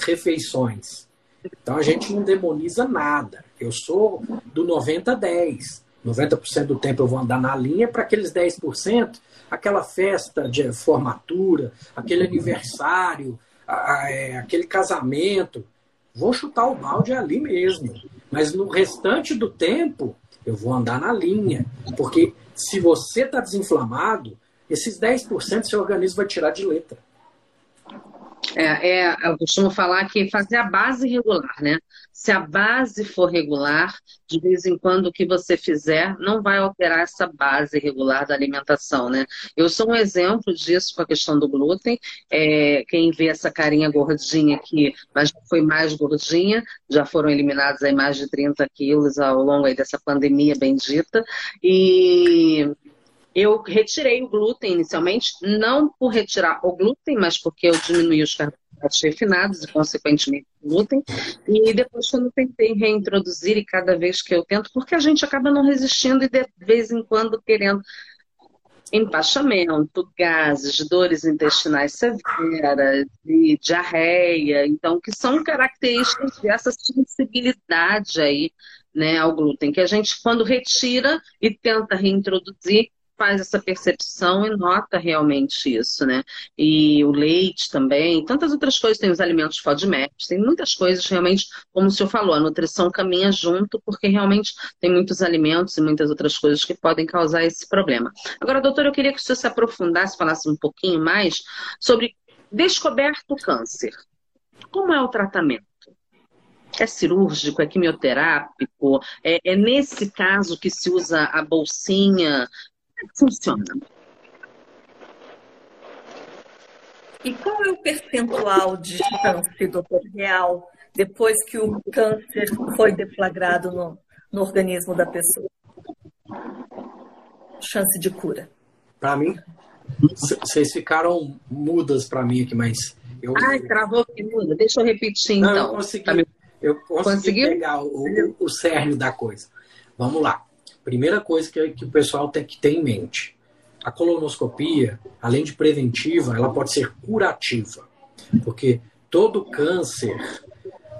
refeições. Então a gente não demoniza nada. Eu sou do 90 a 10. 90% do tempo eu vou andar na linha para aqueles 10%, aquela festa de formatura, aquele aniversário, é, aquele casamento. Vou chutar o balde ali mesmo. Mas no restante do tempo, eu vou andar na linha. Porque se você está desinflamado, esses 10% seu organismo vai tirar de letra. É, é, eu costumo falar que fazer a base regular, né? Se a base for regular, de vez em quando o que você fizer não vai alterar essa base regular da alimentação, né? Eu sou um exemplo disso com a questão do glúten. É, quem vê essa carinha gordinha aqui, mas foi mais gordinha, já foram eliminados aí mais de 30 quilos ao longo aí dessa pandemia bendita. E eu retirei o glúten inicialmente, não por retirar o glúten, mas porque eu diminuí os carboidratos refinados e, consequentemente, o glúten. E depois, quando tentei reintroduzir, e cada vez que eu tento, porque a gente acaba não resistindo e de vez em quando querendo empachamento, gases, dores intestinais severas e diarreia, então que são características dessa sensibilidade aí, né, ao glúten, que a gente quando retira e tenta reintroduzir, faz essa percepção e nota realmente isso, né? E o leite também, tantas outras coisas, tem os alimentos FODMAP, tem muitas coisas realmente, como o senhor falou, a nutrição caminha junto, porque realmente tem muitos alimentos e muitas outras coisas que podem causar esse problema. Agora, doutor, eu queria que o senhor se aprofundasse, falasse um pouquinho mais sobre descoberto o câncer. Como é o tratamento? É cirúrgico, é quimioterápico? É, é, nesse caso que se usa a bolsinha é que funciona? E qual é o percentual de chance, doutor Real, depois que o câncer foi deflagrado no, no organismo da pessoa? Chance de cura. Para mim, vocês ficaram mudas para mim aqui, mas eu. Ai, travou que muda. Deixa eu repetir Não, então. Eu consegui, tá eu consegui Conseguiu? pegar o, o cerne da coisa. Vamos lá. Primeira coisa que, que o pessoal tem que ter em mente: a colonoscopia, além de preventiva, ela pode ser curativa, porque todo câncer,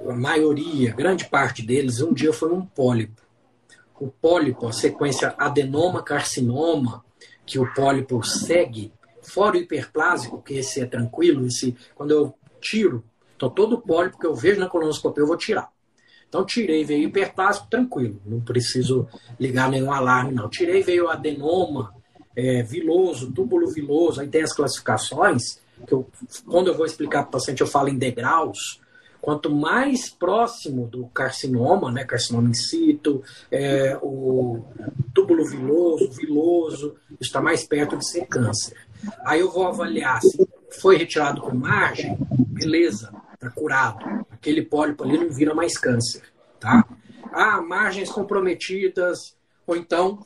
a maioria, grande parte deles, um dia foi um pólipo. O pólipo, a sequência adenoma-carcinoma, que o pólipo segue, fora o hiperplásico, que esse é tranquilo, esse quando eu tiro, então todo pólipo que eu vejo na colonoscopia eu vou tirar. Então tirei, veio hiperplásico, tranquilo, não preciso ligar nenhum alarme, não. Tirei, veio adenoma, é, viloso, túbulo viloso, aí tem as classificações, que eu, quando eu vou explicar para o paciente eu falo em degraus, quanto mais próximo do carcinoma, né, carcinoma in situ, é, o túbulo viloso, viloso, está mais perto de ser câncer. Aí eu vou avaliar se foi retirado com margem, beleza, está curado. Aquele pólipo ali não vira mais câncer, tá? Ah, margens comprometidas, ou então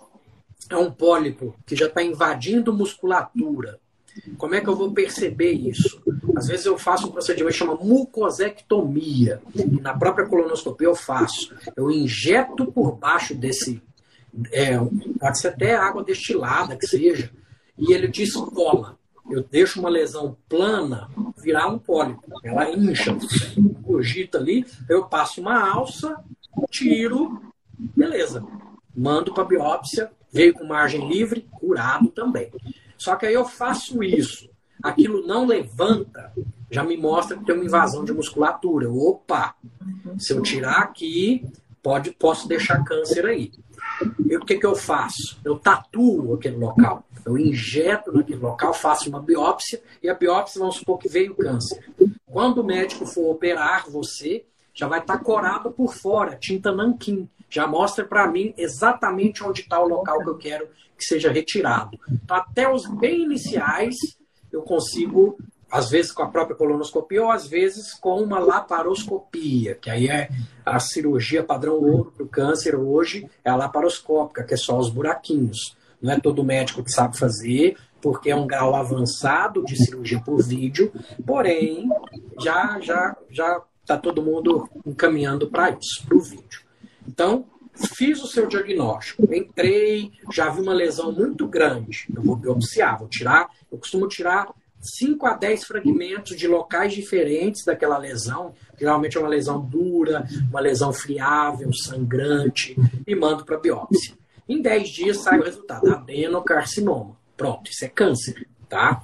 é um pólipo que já está invadindo musculatura. Como é que eu vou perceber isso? Às vezes eu faço um procedimento que chama mucosectomia. E na própria colonoscopia eu faço. Eu injeto por baixo desse. É, pode ser até água destilada que seja. E ele descola. Eu deixo uma lesão plana virar um pólipo. Ela incha, cogita ali, eu passo uma alça, tiro, beleza. Mando para biópsia, veio com margem livre, curado também. Só que aí eu faço isso, aquilo não levanta, já me mostra que tem uma invasão de musculatura. Opa! Se eu tirar aqui, pode, posso deixar câncer aí. E o que, que eu faço? Eu tatuo aquele local. Eu injeto naquele local, faço uma biópsia e a biópsia, vamos supor que veio câncer. Quando o médico for operar você, já vai estar corado por fora, tinta nanquim. Já mostra para mim exatamente onde está o local que eu quero que seja retirado. Então, até os bem iniciais, eu consigo às vezes com a própria colonoscopia ou às vezes com uma laparoscopia, que aí é a cirurgia padrão ouro para o câncer hoje, é a laparoscópica, que é só os buraquinhos. Não é todo médico que sabe fazer, porque é um grau avançado de cirurgia por vídeo, porém já já já está todo mundo encaminhando para isso, para o vídeo. Então, fiz o seu diagnóstico, entrei, já vi uma lesão muito grande, eu vou biopsiar, vou tirar, eu costumo tirar 5 a 10 fragmentos de locais diferentes daquela lesão. Geralmente é uma lesão dura, uma lesão friável, sangrante, e mando para biópsia. Em 10 dias sai o resultado, adenocarcinoma. Pronto, isso é câncer, tá?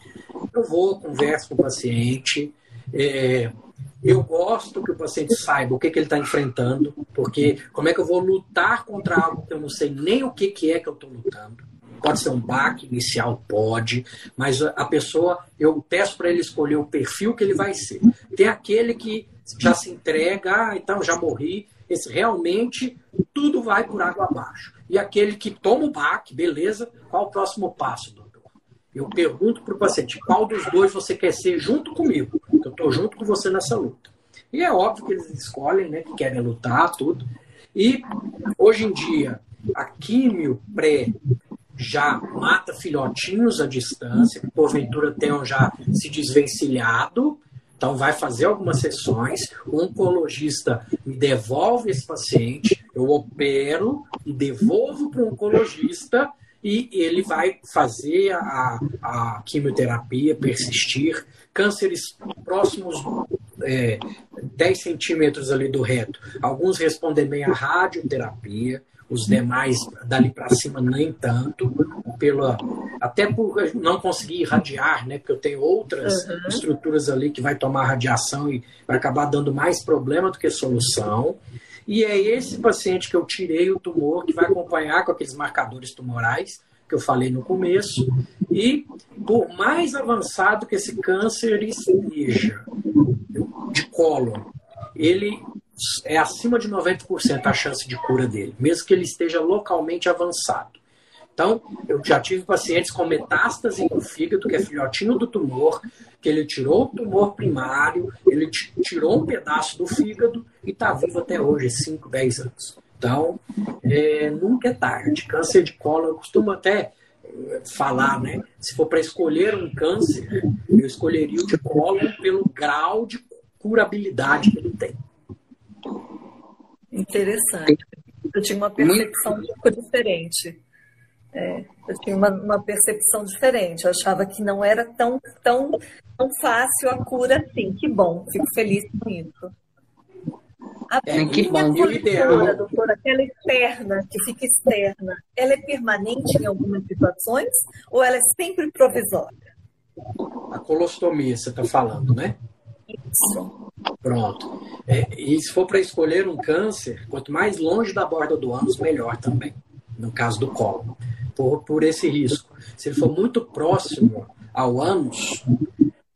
Eu vou, converso com o paciente, é, eu gosto que o paciente saiba o que, que ele está enfrentando, porque como é que eu vou lutar contra algo que eu não sei nem o que, que é que eu estou lutando. Pode ser um baque inicial, pode, mas a pessoa, eu peço para ele escolher o perfil que ele vai ser. Tem aquele que já se entrega, ah, então já morri, esse realmente tudo vai por água abaixo. E aquele que toma o baque, beleza, qual o próximo passo, doutor? Eu pergunto para o paciente, qual dos dois você quer ser junto comigo? Eu estou junto com você nessa luta. E é óbvio que eles escolhem, né, que querem lutar, tudo. E hoje em dia, a químio pré já mata filhotinhos à distância, que porventura tenham já se desvencilhado, então vai fazer algumas sessões, o oncologista me devolve esse paciente, eu opero e devolvo para o oncologista e ele vai fazer a, a quimioterapia, persistir. Cânceres próximos é, 10 centímetros ali do reto, alguns respondem bem à radioterapia, os demais dali para cima nem tanto, pela, até por não conseguir irradiar, né? Porque eu tenho outras uhum. estruturas ali que vai tomar radiação e vai acabar dando mais problema do que solução. E é esse paciente que eu tirei o tumor, que vai acompanhar com aqueles marcadores tumorais que eu falei no começo. E por mais avançado que esse câncer esteja de cólon, ele é acima de 90% a chance de cura dele, mesmo que ele esteja localmente avançado. Então, eu já tive pacientes com metástase no fígado, que é filhotinho do tumor, que ele tirou o tumor primário, ele tirou um pedaço do fígado e está vivo até hoje, 5, 10 anos. Então, é, nunca é tarde. Câncer de colo, eu costumo até é, falar, né? Se for para escolher um câncer, eu escolheria o de colo pelo grau de curabilidade que ele tem. Interessante. Eu tinha uma percepção um pouco diferente. É, eu tinha uma, uma, percepção diferente. Eu achava que não era tão, tão, tão fácil a cura assim. Que bom, fico feliz com isso. A é, que bom. Coletora, doutora, aquela externa, que fica externa, ela é permanente em algumas situações ou ela é sempre provisória? A colostomia, você está falando, né? Pronto. É, e se for para escolher um câncer, quanto mais longe da borda do ânus, melhor também, no caso do colo, por, por esse risco. Se ele for muito próximo ao ânus,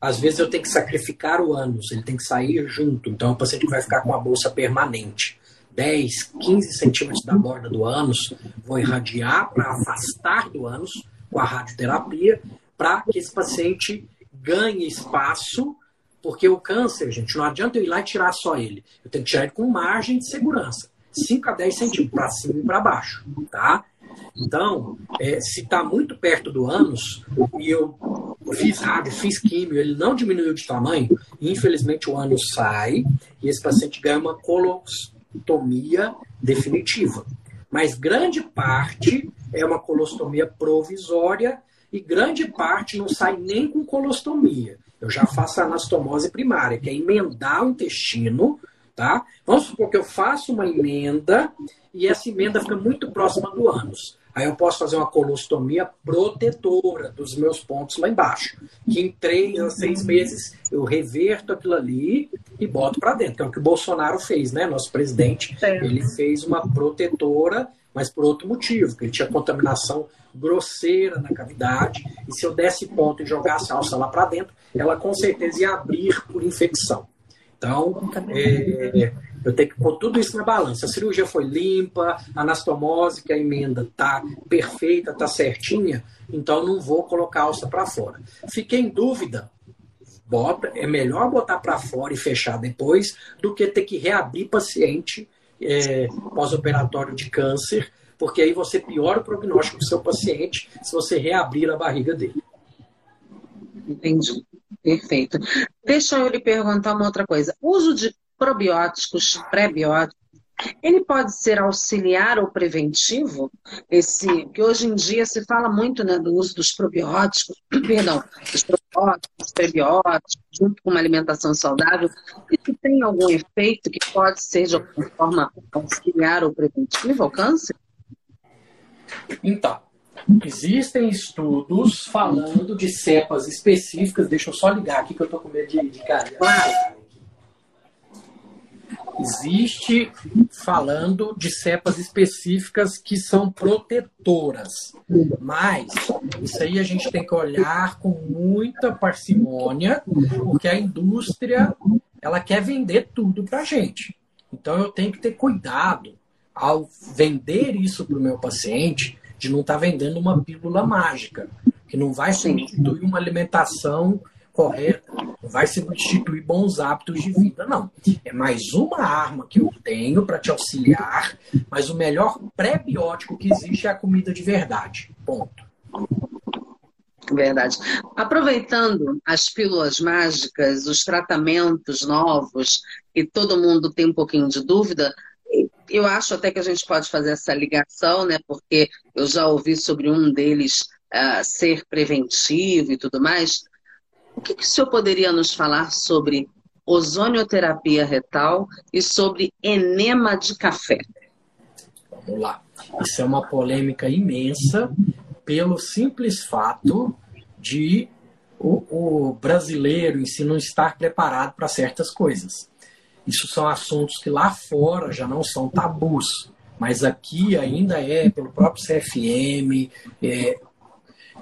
às vezes eu tenho que sacrificar o ânus, ele tem que sair junto. Então, um paciente vai ficar com a bolsa permanente. 10, 15 centímetros da borda do ânus, vou irradiar para afastar do ânus com a radioterapia, para que esse paciente ganhe espaço porque o câncer, gente, não adianta eu ir lá e tirar só ele. Eu tenho que tirar ele com margem de segurança. 5 a 10 centímetros, para cima e para baixo. Tá? Então, é, se está muito perto do ânus, e eu fiz rádio, fiz químio, ele não diminuiu de tamanho, infelizmente o ânus sai e esse paciente ganha uma colostomia definitiva. Mas grande parte é uma colostomia provisória e grande parte não sai nem com colostomia. Eu já faço anastomose primária, que é emendar o intestino, tá? Vamos supor que eu faço uma emenda e essa emenda fica muito próxima do ânus. Aí eu posso fazer uma colostomia protetora dos meus pontos lá embaixo. Que em três a seis meses eu reverto aquilo ali e boto para dentro. Que é o que o Bolsonaro fez, né? Nosso presidente, ele fez uma protetora, mas por outro motivo, que ele tinha contaminação grosseira na cavidade. E se eu desse ponto e jogasse a alça lá para dentro, ela com certeza ia abrir por infecção. Então, é, eu tenho que pôr tudo isso na balança. A cirurgia foi limpa, a anastomose, que a emenda tá perfeita, tá certinha, então não vou colocar a alça para fora. Fiquei em dúvida, bota, é melhor botar para fora e fechar depois do que ter que reabrir paciente é, pós-operatório de câncer, porque aí você piora o prognóstico do seu paciente se você reabrir a barriga dele. Entendi. Perfeito. Deixa eu lhe perguntar uma outra coisa. O uso de probióticos, pré-bióticos, ele pode ser auxiliar ou preventivo? Esse, que hoje em dia se fala muito né, do uso dos probióticos, perdão, dos probióticos, prebióticos, junto com uma alimentação saudável. Isso tem algum efeito que pode ser de alguma forma auxiliar ou preventivo ao câncer? Então, existem estudos falando de cepas específicas. Deixa eu só ligar aqui que eu tô com medo de, de cair. Existe falando de cepas específicas que são protetoras. Mas isso aí a gente tem que olhar com muita parcimônia, porque a indústria ela quer vender tudo para gente. Então eu tenho que ter cuidado ao vender isso para o meu paciente de não estar tá vendendo uma pílula mágica, que não vai substituir uma alimentação correta, não vai substituir bons hábitos de vida, não. É mais uma arma que eu tenho para te auxiliar, mas o melhor pré-biótico que existe é a comida de verdade. Ponto. Verdade. Aproveitando as pílulas mágicas, os tratamentos novos, e todo mundo tem um pouquinho de dúvida, eu acho até que a gente pode fazer essa ligação, né? Porque eu já ouvi sobre um deles uh, ser preventivo e tudo mais. O que, que o senhor poderia nos falar sobre ozonioterapia retal e sobre enema de café? Vamos lá. Isso é uma polêmica imensa pelo simples fato de o, o brasileiro em si não estar preparado para certas coisas. Isso são assuntos que lá fora já não são tabus, mas aqui ainda é pelo próprio CFM. É...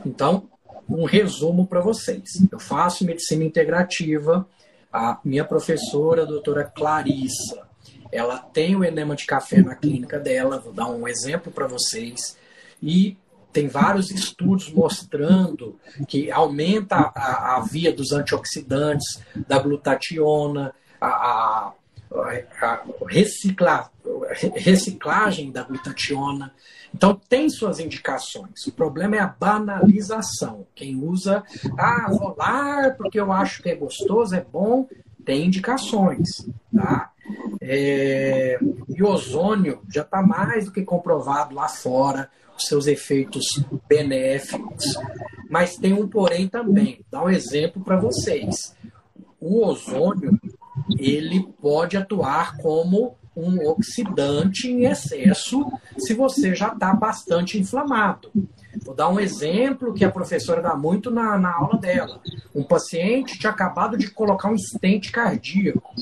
Então, um resumo para vocês. Eu faço medicina integrativa, a minha professora, a doutora Clarissa, ela tem o enema de café na clínica dela, vou dar um exemplo para vocês, e tem vários estudos mostrando que aumenta a, a via dos antioxidantes, da glutationa, a, a, a recicla, reciclagem da glutationa, então, tem suas indicações. O problema é a banalização. Quem usa, ah, vou lá porque eu acho que é gostoso, é bom, tem indicações. Tá? É, e ozônio já está mais do que comprovado lá fora, os seus efeitos benéficos. Mas tem um porém também. Dar um exemplo para vocês. O ozônio ele pode atuar como um oxidante em excesso se você já está bastante inflamado. Vou dar um exemplo que a professora dá muito na, na aula dela. Um paciente tinha acabado de colocar um estente cardíaco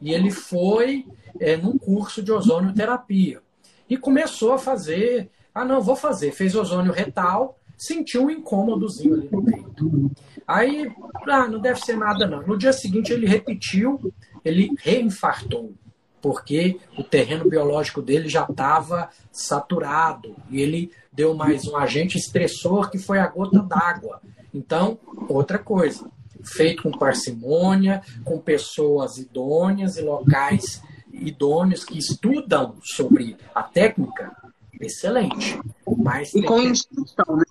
e ele foi é, num curso de ozonioterapia e começou a fazer. Ah, não, vou fazer. Fez ozônio retal, sentiu um incômodozinho ali no peito. Aí, ah, não deve ser nada não. No dia seguinte ele repetiu, ele reinfartou porque o terreno biológico dele já estava saturado e ele deu mais um agente estressor que foi a gota d'água. Então, outra coisa, feito com parcimônia, com pessoas idôneas e locais idôneos que estudam sobre a técnica, excelente. Mas e com que, instrução, né?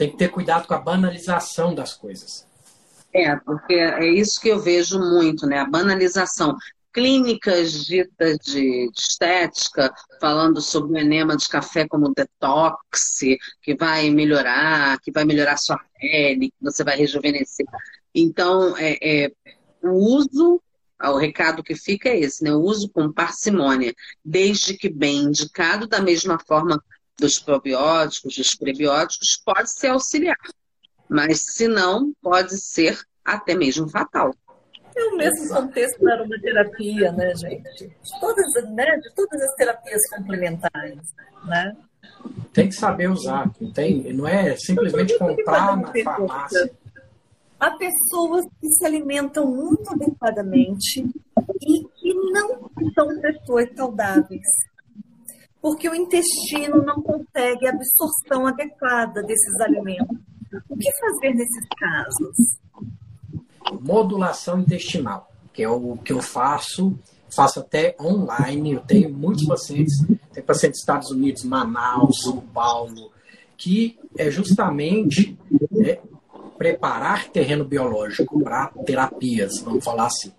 Tem que ter cuidado com a banalização das coisas. É, porque é isso que eu vejo muito, né? A banalização clínicas ditas de estética, falando sobre o enema de café como detox, que vai melhorar, que vai melhorar sua pele, que você vai rejuvenescer. Então, é, é, o uso, o recado que fica é esse, né? O uso com parcimônia, desde que bem indicado, da mesma forma dos probióticos, dos prebióticos, pode ser auxiliar. Mas, se não, pode ser até mesmo fatal. É o mesmo contexto da aromaterapia, né, gente? De todas, né, de todas as terapias complementares, né? Tem que saber usar, não, tem, não é simplesmente comprar na farmácia. Há pessoas que se alimentam muito adequadamente e que não são pessoas saudáveis, porque o intestino não consegue a absorção adequada desses alimentos. O que fazer nesses casos? modulação intestinal, que é o que eu faço, faço até online. Eu tenho muitos pacientes, tem pacientes dos Estados Unidos, Manaus, São Paulo, que é justamente é, preparar terreno biológico para terapias, vamos falar assim.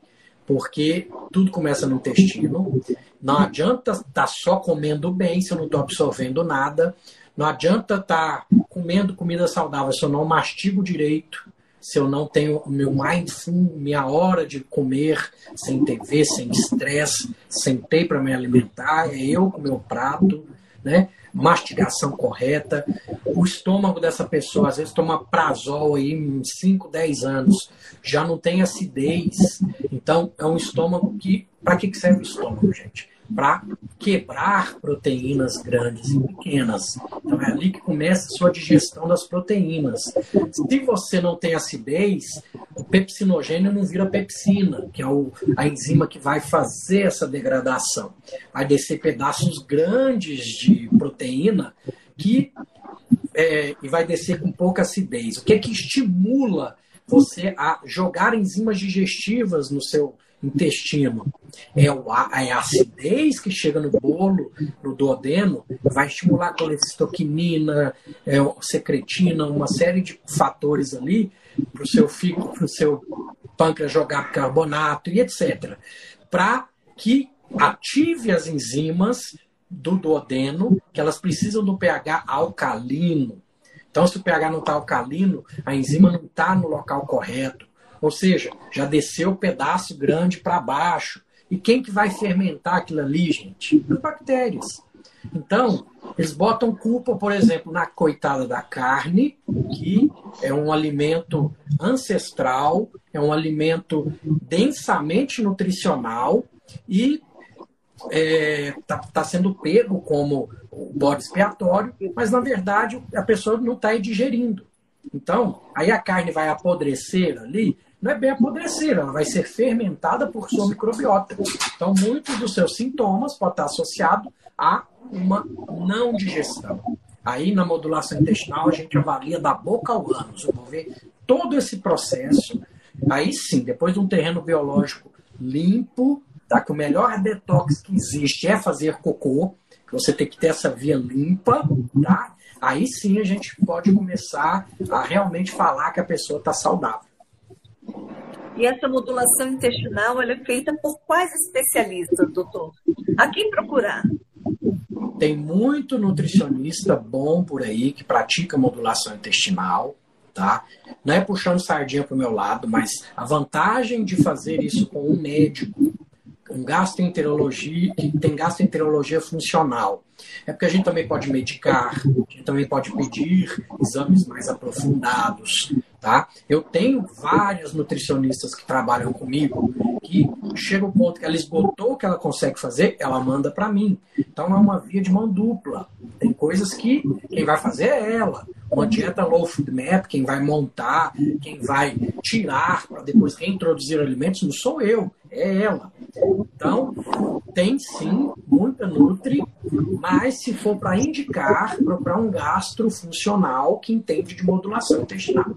Porque tudo começa no intestino. Não adianta estar tá só comendo bem se eu não estou absorvendo nada. Não adianta estar tá comendo comida saudável se eu não mastigo direito se eu não tenho o meu mindful, minha hora de comer sem TV, sem estresse, sentei para me alimentar, é eu com meu prato, né? mastigação correta. O estômago dessa pessoa, às vezes, toma prazol aí em 5, 10 anos, já não tem acidez. Então, é um estômago que. Para que serve o estômago, gente? Para quebrar proteínas grandes e pequenas. Então é ali que começa a sua digestão das proteínas. Se você não tem acidez, o pepsinogênio não vira pepsina, que é o, a enzima que vai fazer essa degradação. Vai descer pedaços grandes de proteína que é, e vai descer com pouca acidez. O que é que estimula você a jogar enzimas digestivas no seu intestino. É, o, é a acidez que chega no bolo, no duodeno, vai estimular a colecistoquinina, é, secretina, uma série de fatores ali para o seu fico, seu pâncreas jogar carbonato e etc. Para que ative as enzimas do duodeno, que elas precisam do pH alcalino. Então, se o pH não está alcalino, a enzima não está no local correto. Ou seja, já desceu um pedaço grande para baixo. E quem que vai fermentar aquilo ali, gente? As bactérias. Então, eles botam culpa, por exemplo, na coitada da carne, que é um alimento ancestral, é um alimento densamente nutricional e está é, tá, tá sendo pego como o bode expiatório, mas na verdade a pessoa não está digerindo. Então, aí a carne vai apodrecer ali, não é bem apodrecer, ela vai ser fermentada por sua microbiota. Então, muitos dos seus sintomas podem estar associados a uma não digestão. Aí, na modulação intestinal, a gente avalia da boca ao ânus. Eu vou ver todo esse processo. Aí sim, depois de um terreno biológico limpo, tá? que o melhor detox que existe é fazer cocô, você tem que ter essa via limpa, tá? Aí sim a gente pode começar a realmente falar que a pessoa está saudável. E essa modulação intestinal é feita por quais especialistas, doutor? A quem procurar? Tem muito nutricionista bom por aí que pratica modulação intestinal, tá? Não é puxando sardinha para o meu lado, mas a vantagem de fazer isso com um médico, um gastroenterologia, que tem gastroenterologia funcional, é porque a gente também pode medicar, a gente também pode pedir exames mais aprofundados, tá? Eu tenho várias nutricionistas que trabalham comigo que chega o ponto que ela esgotou o que ela consegue fazer, ela manda para mim. Então é uma via de mão dupla. Tem coisas que quem vai fazer é ela. Uma dieta low food map, quem vai montar, quem vai tirar para depois reintroduzir alimentos, não sou eu, é ela. Então, tem sim muita Nutri, mas se for para indicar, procurar um gastro funcional que entende de modulação intestinal.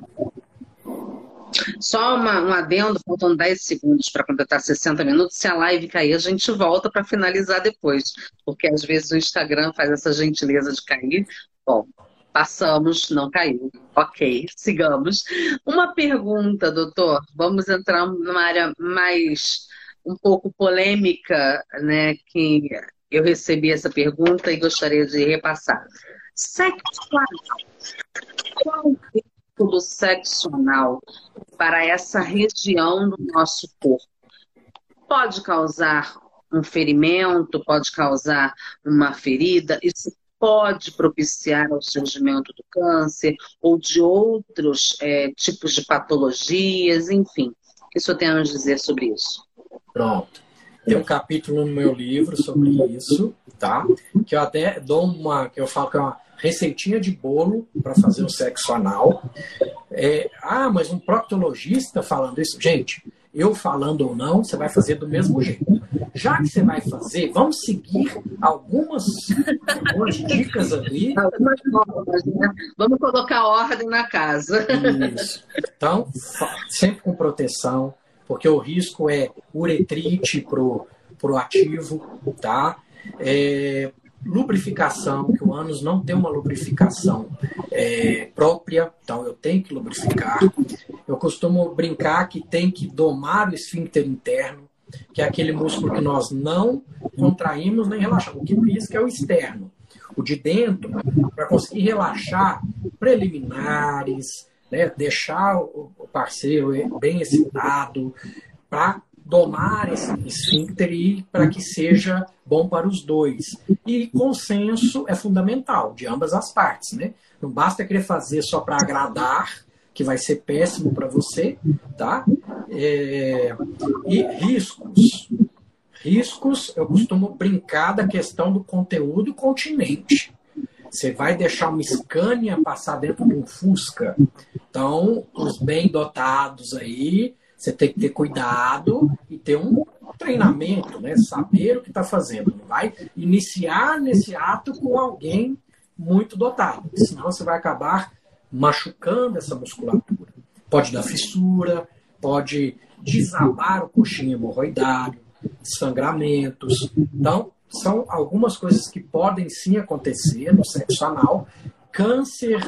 Só uma, um adendo, faltam 10 segundos para completar 60 minutos. Se a live cair, a gente volta para finalizar depois, porque às vezes o Instagram faz essa gentileza de cair. Bom, passamos, não caiu. Ok, sigamos. Uma pergunta, doutor. Vamos entrar numa área mais um pouco polêmica, né, que eu recebi essa pergunta e gostaria de repassar. Sexo anal. Qual o vínculo sexo anal para essa região do nosso corpo? Pode causar um ferimento, pode causar uma ferida, isso pode propiciar o surgimento do câncer ou de outros é, tipos de patologias, enfim. O que o senhor tem a nos dizer sobre isso? Pronto. Tem um capítulo no meu livro sobre isso, tá? Que eu até dou uma, que eu falo que é uma receitinha de bolo para fazer o sexo anal. É, ah, mas um proctologista falando isso. Gente, eu falando ou não, você vai fazer do mesmo jeito. Já que você vai fazer, vamos seguir algumas, algumas dicas ali. Né? Vamos colocar ordem na casa. Isso. Então, sempre com proteção, porque o risco é uretrite pro, pro ativo, tá? É, lubrificação, que o ânus não tem uma lubrificação é, própria, então eu tenho que lubrificar. Eu costumo brincar que tem que domar o esfíncter interno, que é aquele músculo que nós não contraímos nem relaxamos. O que pisca é o externo. O de dentro, para conseguir relaxar preliminares, né, deixar o parceiro bem excitado, para domar esse esfíncter e para que seja bom para os dois. E consenso é fundamental de ambas as partes, né? Não basta querer fazer só para agradar, que vai ser péssimo para você, tá? É... E riscos. Riscos, eu costumo brincar da questão do conteúdo continente. Você vai deixar uma Scania passar dentro de um Fusca. Então, os bem dotados aí, você tem que ter cuidado e ter um treinamento, né? Saber o que está fazendo. Não vai iniciar nesse ato com alguém muito dotado, senão você vai acabar machucando essa musculatura. Pode dar fissura, pode desabar o coxinho hemorroidário, sangramentos. Então, são algumas coisas que podem sim acontecer no sexo anal. Câncer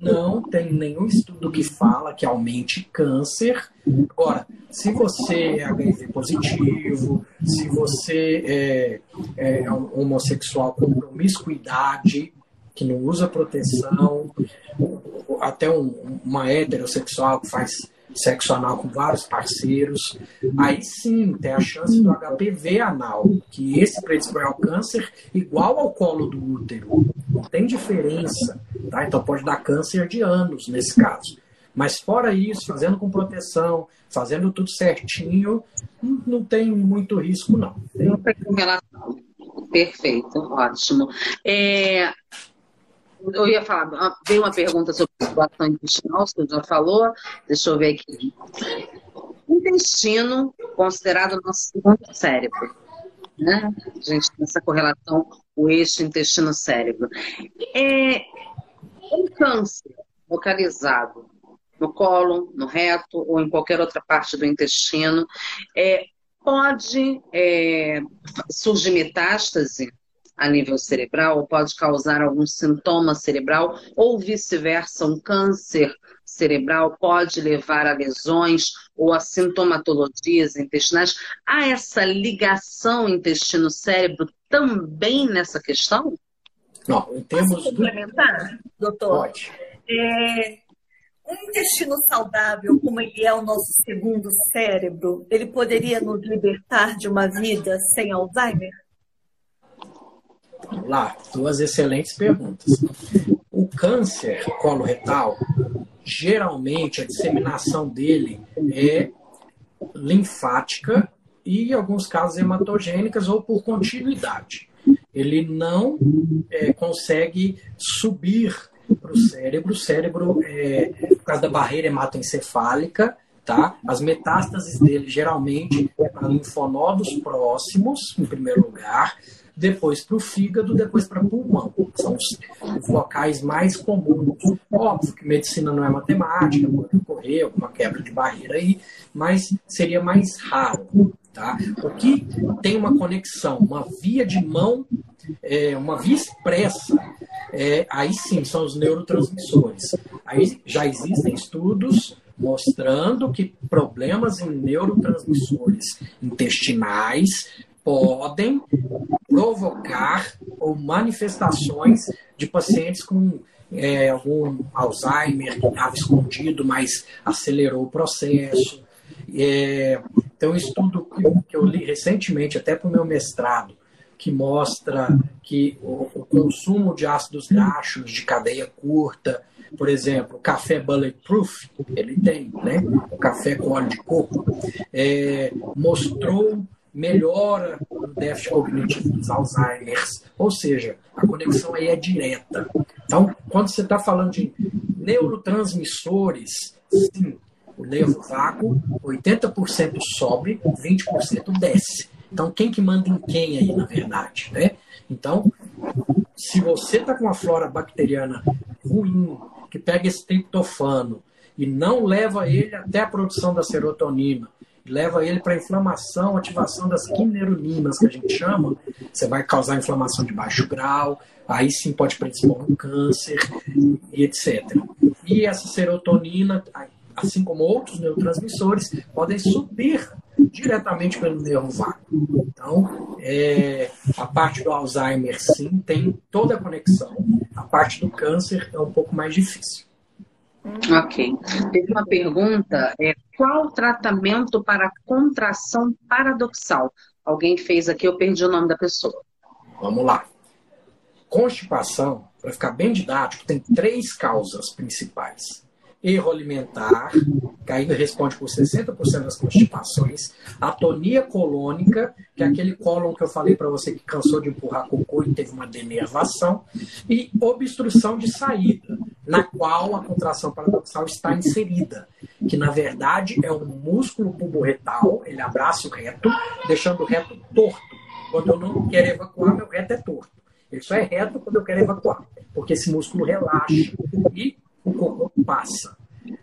não tem nenhum estudo que fala que aumente câncer. Agora, se você é HIV positivo, se você é, é homossexual com promiscuidade, que não usa proteção, até um, uma heterossexual que faz sexo anal com vários parceiros, aí sim tem a chance do HPV anal, que esse predispõe ao câncer igual ao colo do útero. Não tem diferença. Tá? Então pode dar câncer de anos nesse caso. Mas fora isso, fazendo com proteção, fazendo tudo certinho, não tem muito risco, não. Tem. Perfeito, ótimo. É, eu ia falar, veio uma pergunta sobre circulação intestinal, você já falou, deixa eu ver aqui. Intestino, considerado nosso segundo cérebro. Né? A gente tem essa correlação, o eixo intestino-cérebro. É, um câncer localizado no colo, no reto ou em qualquer outra parte do intestino, é, pode é, surgir metástase a nível cerebral, ou pode causar algum sintoma cerebral, ou vice-versa, um câncer cerebral pode levar a lesões ou a sintomatologias intestinais. Há essa ligação intestino-cérebro também nessa questão? Não, em termos. Posso complementar, doutor? Pode. É, um intestino saudável, como ele é o nosso segundo cérebro, ele poderia nos libertar de uma vida sem Alzheimer? Lá, duas excelentes perguntas. O câncer coloretal, geralmente a disseminação dele é linfática e, em alguns casos, hematogênicas ou por continuidade. Ele não é, consegue subir para o cérebro. O cérebro, é, por causa da barreira hematoencefálica, tá? As metástases dele geralmente é para linfonodos próximos, em primeiro lugar, depois para o fígado, depois para pulmão. São os locais mais comuns. Óbvio que medicina não é matemática, pode ocorrer alguma quebra de barreira aí, mas seria mais raro. Tá? O que tem uma conexão, uma via de mão, é, uma via expressa, é, aí sim são os neurotransmissores. Aí já existem estudos mostrando que problemas em neurotransmissores intestinais podem provocar ou manifestações de pacientes com é, algum Alzheimer que estava escondido, mas acelerou o processo. É, tem um estudo que eu li recentemente, até para o meu mestrado, que mostra que o, o, consumo de ácidos graxos de cadeia curta, por exemplo, café Bulletproof, ele tem, né? O café com óleo de coco, é, mostrou melhora no déficit cognitivo dos Alzheimer's, ou seja, a conexão aí é direta. Então, quando você está falando de neurotransmissores, sim, o nervo vago, 80% sobe, 20% desce. Então, quem que manda em quem aí, na verdade? Né? Então, se você está com uma flora bacteriana ruim, que pega esse triptofano e não leva ele até a produção da serotonina, leva ele para inflamação, ativação das quineroninas, que a gente chama, você vai causar inflamação de baixo grau, aí sim pode predispor um câncer e etc. E essa serotonina, assim como outros neurotransmissores, podem subir diretamente pelo nervo vago. Então, é, a parte do Alzheimer, sim, tem toda a conexão. A parte do câncer é um pouco mais difícil. Ok. Teve uma pergunta: é, qual o tratamento para contração paradoxal? Alguém fez aqui, eu perdi o nome da pessoa. Vamos lá. Constipação, para ficar bem didático, tem três causas principais erro alimentar, que ainda responde por 60% das constipações, atonia colônica, que é aquele cólon que eu falei para você que cansou de empurrar cocô e teve uma denervação, e obstrução de saída, na qual a contração paradoxal está inserida, que na verdade é um músculo pubo-retal, ele abraça o reto, deixando o reto torto. Quando eu não quero evacuar, meu reto é torto. Ele só é reto quando eu quero evacuar, porque esse músculo relaxa. E o cocô passa.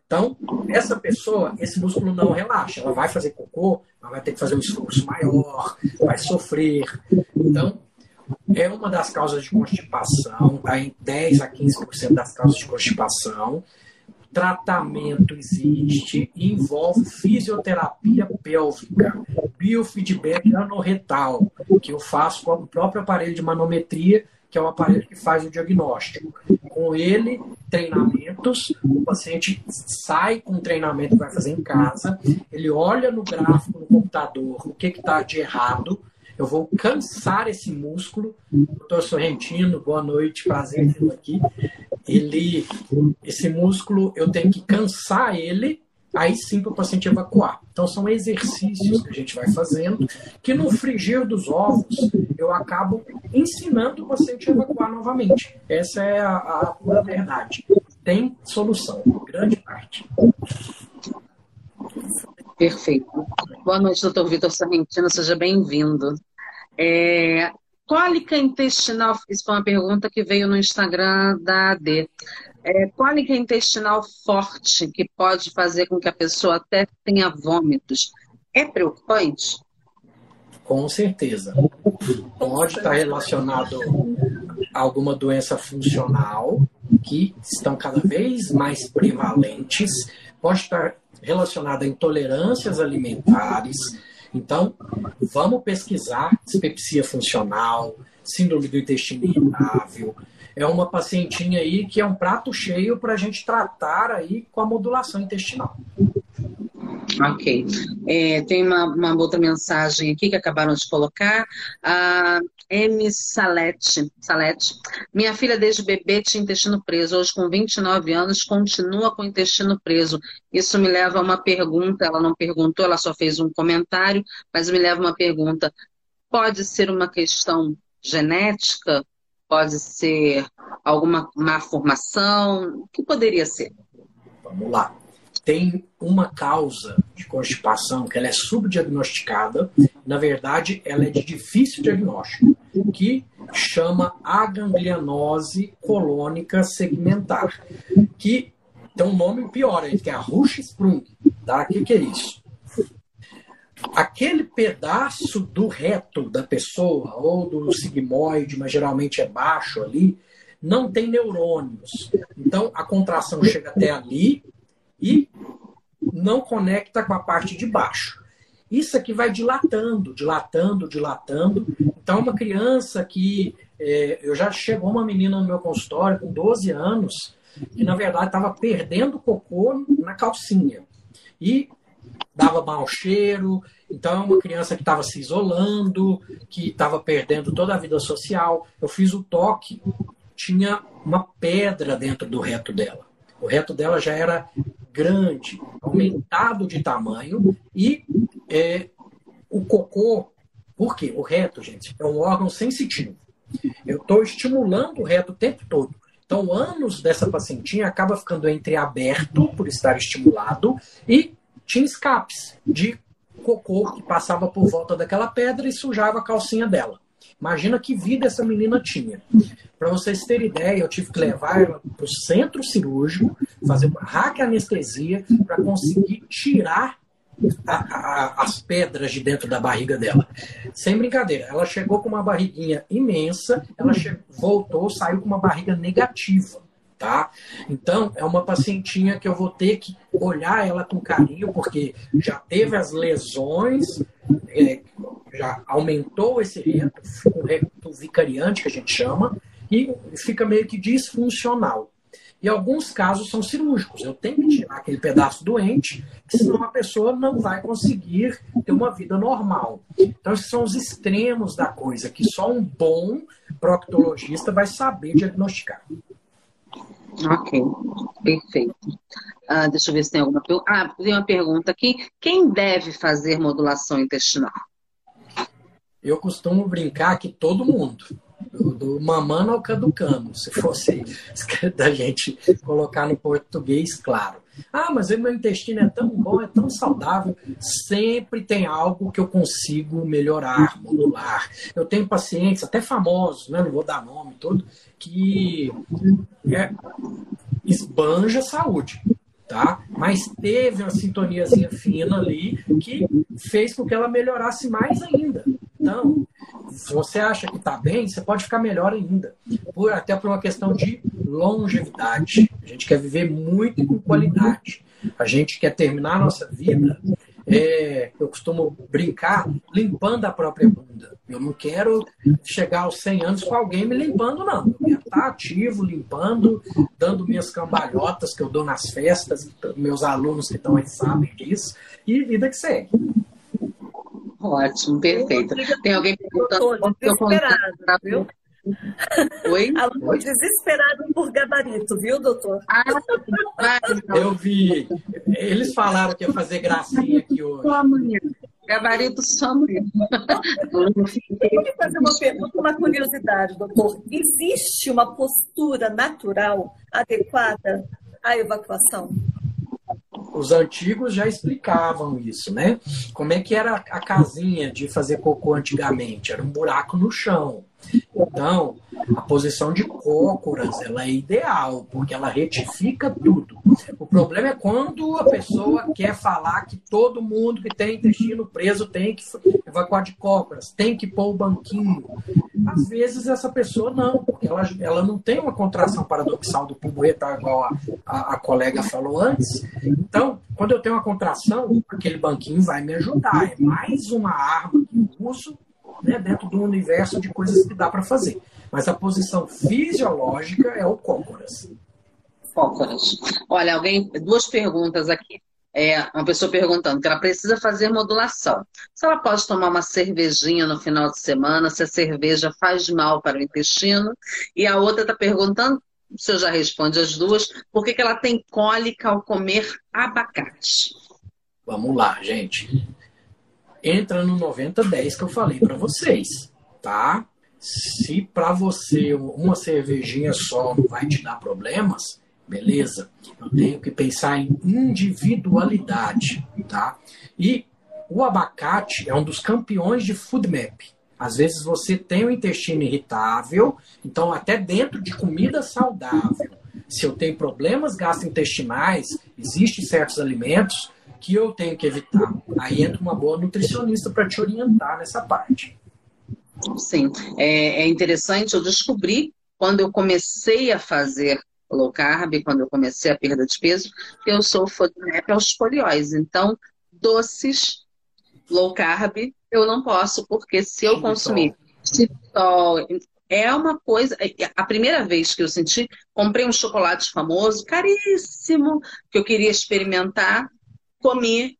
Então, essa pessoa, esse músculo não relaxa. Ela vai fazer cocô, ela vai ter que fazer um esforço maior, vai sofrer. Então, é uma das causas de constipação, está em 10 a 15% das causas de constipação. Tratamento existe, envolve fisioterapia pélvica, biofeedback anorretal, que eu faço com o próprio aparelho de manometria que é o aparelho que faz o diagnóstico. Com ele, treinamentos, o paciente sai com o treinamento que vai fazer em casa, ele olha no gráfico no computador o que está de errado, eu vou cansar esse músculo. Doutor Sorrentino, boa noite, prazer tê-lo aqui. Ele, esse músculo, eu tenho que cansar ele aí sim para o paciente evacuar. Então são exercícios que a gente vai fazendo, que no frigir dos ovos eu acabo ensinando o paciente a evacuar novamente. Essa é a, a pura verdade. Tem solução, grande parte. Perfeito. Boa noite, doutor Vitor Sargentino, seja bem-vindo. É, cólica intestinal, isso foi uma pergunta que veio no Instagram da AD é, cólica intestinal forte, que pode fazer com que a pessoa até tenha vômitos, é preocupante? Com certeza. Pode estar relacionado a alguma doença funcional, que estão cada vez mais prevalentes, pode estar relacionada a intolerâncias alimentares. Então, vamos pesquisar dispepsia funcional, síndrome do intestino irritável, é uma pacientinha aí que é um prato cheio para a gente tratar aí com a modulação intestinal. Ok. É, tem uma, uma, outra mensagem aqui que acabaram de colocar. A M. Salete, Salete. Minha filha, desde bebê, tinha intestino preso. Hoje, com 29 anos, continua com o intestino preso. Isso me leva a uma pergunta. Ela não perguntou, ela só fez um comentário, mas me leva a uma pergunta. Pode ser uma questão genética? Pode ser alguma má formação? O que poderia ser? Vamos lá. Tem uma causa de constipação que ela é subdiagnosticada, na verdade, ela é de difícil diagnóstico, que chama aganglianose colônica segmentar, que tem um nome pior que é a Rush-Sprung. Tá? O que, que é isso? aquele pedaço do reto da pessoa, ou do sigmoide, mas geralmente é baixo ali, não tem neurônios. Então a contração chega até ali e não conecta com a parte de baixo. Isso aqui vai dilatando, dilatando, dilatando. Então, uma criança que. É, eu já chegou uma menina no meu consultório com 12 anos, que na verdade estava perdendo cocô na calcinha. E dava mau cheiro. Então, é uma criança que estava se isolando, que estava perdendo toda a vida social. Eu fiz o toque, tinha uma pedra dentro do reto dela. O reto dela já era grande, aumentado de tamanho e é, o cocô, por quê? O reto, gente, é um órgão sensitivo. Eu estou estimulando o reto o tempo todo. Então, o ânus dessa pacientinha acaba ficando entreaberto por estar estimulado e tinha escapes de cocô que passava por volta daquela pedra e sujava a calcinha dela. Imagina que vida essa menina tinha. Para vocês terem ideia, eu tive que levar ela para o centro cirúrgico, fazer uma anestesia para conseguir tirar a, a, as pedras de dentro da barriga dela. Sem brincadeira, ela chegou com uma barriguinha imensa, ela voltou, saiu com uma barriga negativa. Tá? Então, é uma pacientinha que eu vou ter que olhar ela com carinho, porque já teve as lesões, é, já aumentou esse reto, o reto vicariante, que a gente chama, e fica meio que disfuncional. E alguns casos são cirúrgicos. Eu tenho que tirar aquele pedaço doente, senão a pessoa não vai conseguir ter uma vida normal. Então, esses são os extremos da coisa, que só um bom proctologista vai saber diagnosticar. Ok, perfeito. Ah, deixa eu ver se tem alguma pergunta. Ah, tem uma pergunta aqui. Quem deve fazer modulação intestinal? Eu costumo brincar que todo mundo do, mamano ao caducano, se fosse da gente colocar no português, claro. Ah, mas meu intestino é tão bom, é tão saudável. Sempre tem algo que eu consigo melhorar, modular. Eu tenho pacientes, até famosos, né? não vou dar nome todo, que é, esbanja saúde. Tá? Mas teve uma sintoniazinha fina ali que fez com que ela melhorasse mais ainda. Então, se você acha que está bem, você pode ficar melhor ainda. Por, até por uma questão de longevidade. A gente quer viver muito com qualidade. A gente quer terminar a nossa vida, é, eu costumo brincar, limpando a própria bunda. Eu não quero chegar aos 100 anos com alguém me limpando, não. Eu quero estar ativo, limpando, dando minhas cambalhotas que eu dou nas festas, meus alunos que estão aí sabem disso, e vida que segue. Ótimo, perfeito. Tem alguém perguntando contato, viu? Oi? Aluno desesperado por gabarito, viu, doutor? Ah, eu vi. Eles falaram que ia fazer gracinha aqui hoje. Só amanhã. Gabarito só amanhã. Eu fazer uma pergunta, uma curiosidade, doutor. Existe uma postura natural adequada à evacuação? Os antigos já explicavam isso, né? Como é que era a casinha de fazer cocô antigamente? Era um buraco no chão. Então, a posição de cócoras ela é ideal, porque ela retifica tudo. O problema é quando a pessoa quer falar que todo mundo que tem intestino preso tem que evacuar de cócoras, tem que pôr o banquinho. Às vezes essa pessoa não, porque ela, ela não tem uma contração paradoxal do pulmão retal, igual a, a, a colega falou antes. Então, quando eu tenho uma contração, aquele banquinho vai me ajudar. É mais uma arma que eu uso né, dentro do universo de coisas que dá para fazer. Mas a posição fisiológica é o cócoras. Cócoras. Olha, alguém, duas perguntas aqui. É, uma pessoa perguntando que ela precisa fazer modulação. Se ela pode tomar uma cervejinha no final de semana, se a cerveja faz mal para o intestino. E a outra está perguntando, o senhor já responde as duas, por que, que ela tem cólica ao comer abacate? Vamos lá, gente entra no 90-10 que eu falei para vocês, tá? Se para você uma cervejinha só não vai te dar problemas, beleza. Eu tenho que pensar em individualidade, tá? E o abacate é um dos campeões de food map. Às vezes você tem o intestino irritável, então até dentro de comida saudável, se eu tenho problemas gastrointestinais, existem certos alimentos que eu tenho que evitar. Aí entra uma boa nutricionista para te orientar nessa parte. Sim, é, é interessante. Eu descobri quando eu comecei a fazer low carb, quando eu comecei a perda de peso, que eu sou FODMAP aos polióis. Então, doces low carb eu não posso, porque se eu consumir xilitol, é uma coisa. É, é, a primeira vez que eu senti, comprei um chocolate famoso, caríssimo, que eu queria experimentar, comi.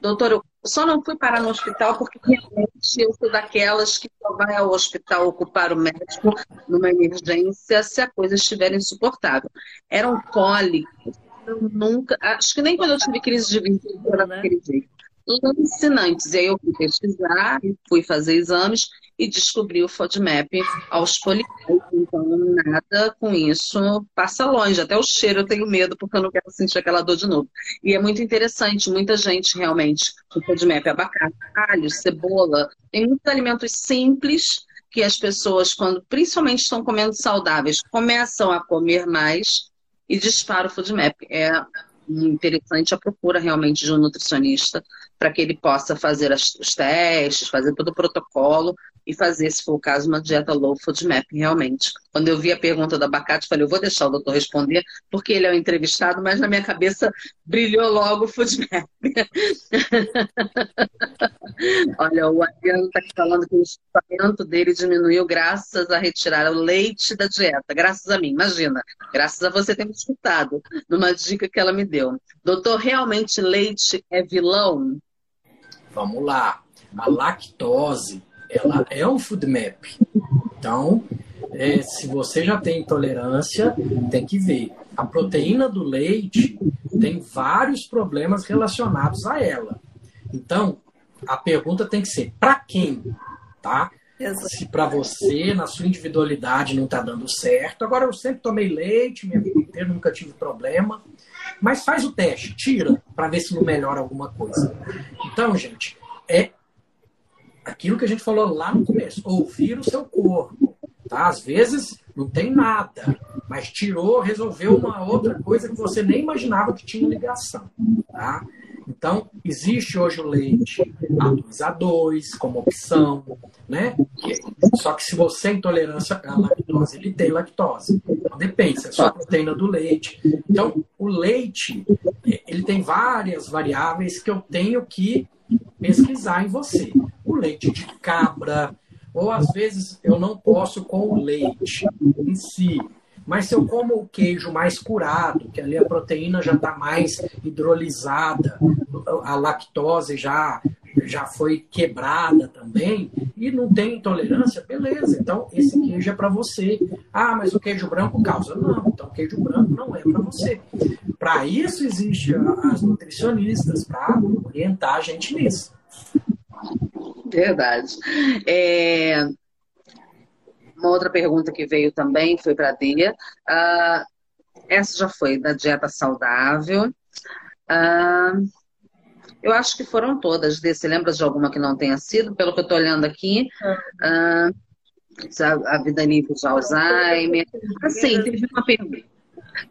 Doutor, eu só não fui parar no hospital porque realmente eu sou daquelas que só vai ao hospital ocupar o médico numa emergência se a coisa estiver insuportável. Eram cólicos. Eu nunca. Acho que nem quando eu tive crise de vírus era daquele jeito alucinantes. E aí eu fui pesquisar, fui fazer exames e descobri o FODMAP aos polióis. Então, nada com isso passa longe. Até o cheiro eu tenho medo, porque eu não quero sentir aquela dor de novo. E é muito interessante, muita gente realmente, o FODMAP, abacate, alho, cebola, tem muitos alimentos simples que as pessoas, quando principalmente estão comendo saudáveis, começam a comer mais e dispara o FODMAP. É interessante a procura realmente de um nutricionista para que ele possa fazer as, os testes, fazer todo o protocolo e fazer, se for o caso, uma dieta low food realmente. Quando eu vi a pergunta do abacate, falei, eu vou deixar o doutor responder, porque ele é o entrevistado, mas na minha cabeça brilhou logo o food. Olha, o Adriano está falando que o equipamento dele diminuiu graças a retirar o leite da dieta. Graças a mim, imagina. Graças a você ter me escutado numa dica que ela me deu. Doutor, realmente leite é vilão? Vamos lá. A lactose ela é um food map. Então, é, se você já tem intolerância, tem que ver. A proteína do leite tem vários problemas relacionados a ela. Então, a pergunta tem que ser para quem, tá? Exato. Se para você, na sua individualidade, não está dando certo. Agora, eu sempre tomei leite, minha vida inteira, nunca tive problema. Mas faz o teste, tira, para ver se não melhora alguma coisa. Então, gente, é aquilo que a gente falou lá no começo, ouvir o seu corpo. Tá? Às vezes não tem nada, mas tirou, resolveu uma outra coisa que você nem imaginava que tinha ligação. Tá? Então, existe hoje o leite A2A2 como opção, né? Só que se você é intolerância à lactose, ele tem lactose. Então, depende, se é só a proteína do leite. Então, o leite, ele tem várias variáveis que eu tenho que pesquisar em você. O leite de cabra, ou às vezes eu não posso com o leite em si. Mas se eu como o queijo mais curado, que ali a proteína já está mais hidrolisada, a lactose já, já foi quebrada também, e não tem intolerância, beleza, então esse queijo é para você. Ah, mas o queijo branco causa. Não, então o queijo branco não é para você. Para isso existe as nutricionistas, para orientar a gente nisso. Verdade. É... Uma outra pergunta que veio também foi para a Dia. Uh, essa já foi da dieta saudável. Uh, eu acho que foram todas. Você lembra de alguma que não tenha sido? Pelo que eu estou olhando aqui. Uh, a vida livre de Alzheimer. Assim, teve uma pergunta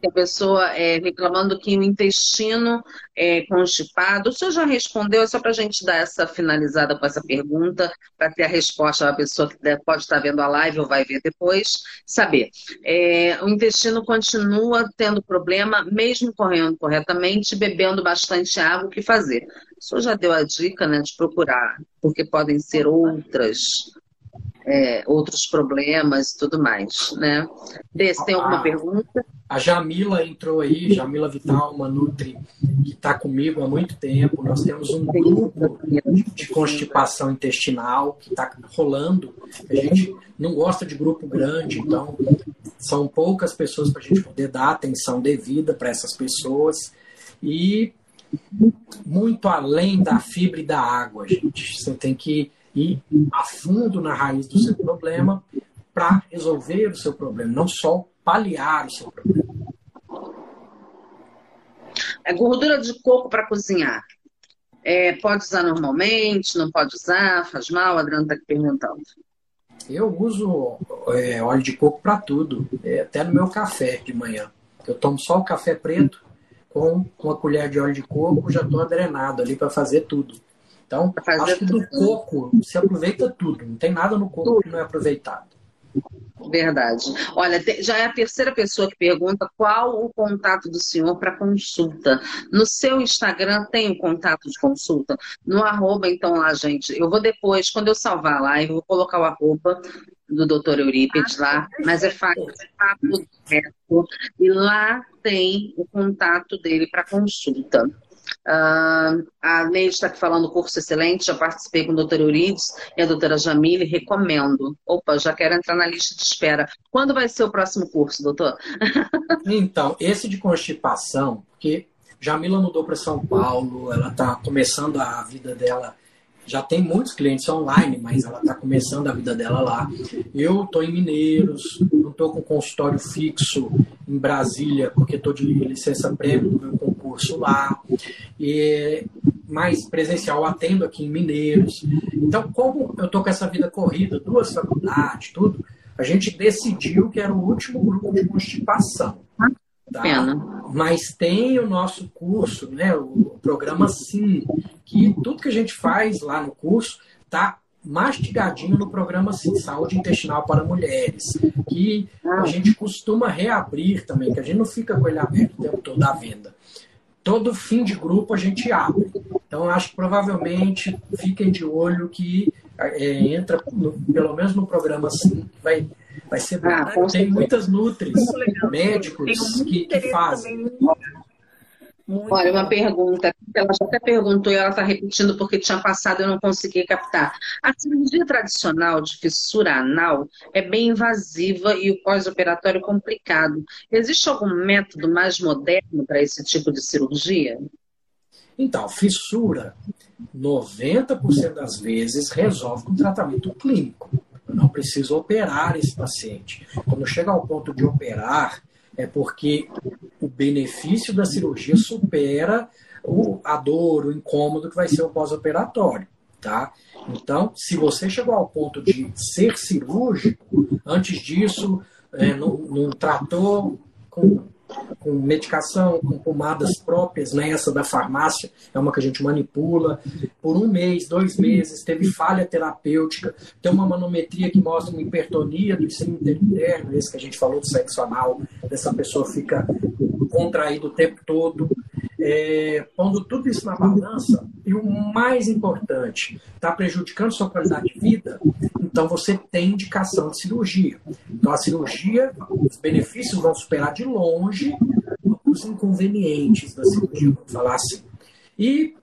que a pessoa é, reclamando que o intestino é constipado. O senhor já respondeu, é só para a gente dar essa finalizada com essa pergunta, para ter a resposta da pessoa que pode estar vendo a live ou vai ver depois, saber. É, o intestino continua tendo problema, mesmo correndo corretamente, bebendo bastante água, o que fazer? O senhor já deu a dica né, de procurar, porque podem ser outras é, outros problemas e tudo mais, né? Desse, tem alguma a, pergunta? A Jamila entrou aí, Jamila Vital, uma Nutri, que está comigo há muito tempo. Nós temos um grupo de constipação intestinal que está rolando. A gente não gosta de grupo grande, então são poucas pessoas para a gente poder dar atenção devida para essas pessoas. E muito além da fibra e da água, gente. Você tem que ir a fundo na raiz do seu problema para resolver o seu problema, não só paliar o seu problema. É gordura de coco para cozinhar. É, pode usar normalmente, não pode usar, faz mal? A Adriana está aqui perguntando. Eu uso é, óleo de coco para tudo, é, até no meu café de manhã. Eu tomo só o café preto com uma colher de óleo de coco, já estou adrenado ali para fazer tudo. Então, acho que do coco se aproveita tudo. Não tem nada no coco que não é aproveitado. Verdade. Olha, já é a terceira pessoa que pergunta qual o contato do senhor para consulta. No seu Instagram tem o contato de consulta? No arroba, então lá, gente. Eu vou depois, quando eu salvar a live, eu vou colocar o arroba do doutor Eurípides lá, mas é fácil, é papo reto, e lá tem o contato dele para consulta. Uh, a Neide está aqui falando curso excelente, já participei com o doutor Eurides e a doutora Jamile, recomendo. Opa, já quero entrar na lista de espera. Quando vai ser o próximo curso, doutor? então, esse de constipação, porque Jamila mudou para São Paulo, ela está começando a vida dela já tem muitos clientes online, mas ela está começando a vida dela lá. Eu estou em Mineiros, não estou com consultório fixo em Brasília, porque estou de licença prêmio do meu concurso lá. E, mais presencial, atendo aqui em Mineiros. Então, como eu estou com essa vida corrida, duas faculdades, tudo, a gente decidiu que era o último grupo de constipação. Tá? Mas tem o nosso curso, né, o programa Sim, que tudo que a gente faz lá no curso está mastigadinho no programa Sim, Saúde Intestinal para Mulheres, que a gente costuma reabrir também, que a gente não fica com ele aberto o tempo todo à venda. Todo fim de grupo a gente abre. Então, acho que provavelmente fiquem de olho que é, entra, no, pelo menos no programa Sim, que vai Vai ser bom. Ah, tem muitas nutris, médicos que, que fazem. Muito Olha, uma pergunta. Ela já até perguntou e ela está repetindo porque tinha passado e eu não consegui captar. A cirurgia tradicional de fissura anal é bem invasiva e o pós-operatório complicado. Existe algum método mais moderno para esse tipo de cirurgia? Então, fissura, 90% das vezes, resolve com tratamento clínico. Eu não preciso operar esse paciente. Quando chega ao ponto de operar, é porque o benefício da cirurgia supera o, a dor, o incômodo que vai ser o pós-operatório. Tá? Então, se você chegou ao ponto de ser cirúrgico, antes disso, é, não, não tratou com com medicação, com pomadas próprias, né? essa da farmácia é uma que a gente manipula. Por um mês, dois meses, teve falha terapêutica, tem uma manometria que mostra uma hipertonia do esfíncter interno, esse que a gente falou do sexo anal, dessa pessoa fica contraída o tempo todo. É, pondo tudo isso na balança, e o mais importante, está prejudicando sua qualidade de vida, então você tem indicação de cirurgia. Então a cirurgia, os benefícios vão superar de longe os inconvenientes da cirurgia, vamos falar assim. E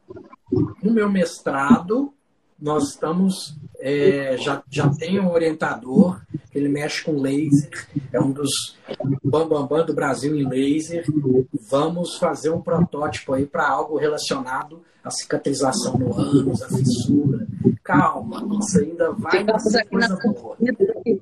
no meu mestrado, nós estamos, é, já, já tem um orientador, ele mexe com laser, é um dos bambambam bam, bam do Brasil em laser. Vamos fazer um protótipo aí para algo relacionado à cicatrização no ânus, à fissura. Calma, isso ainda vai ser coisa boa.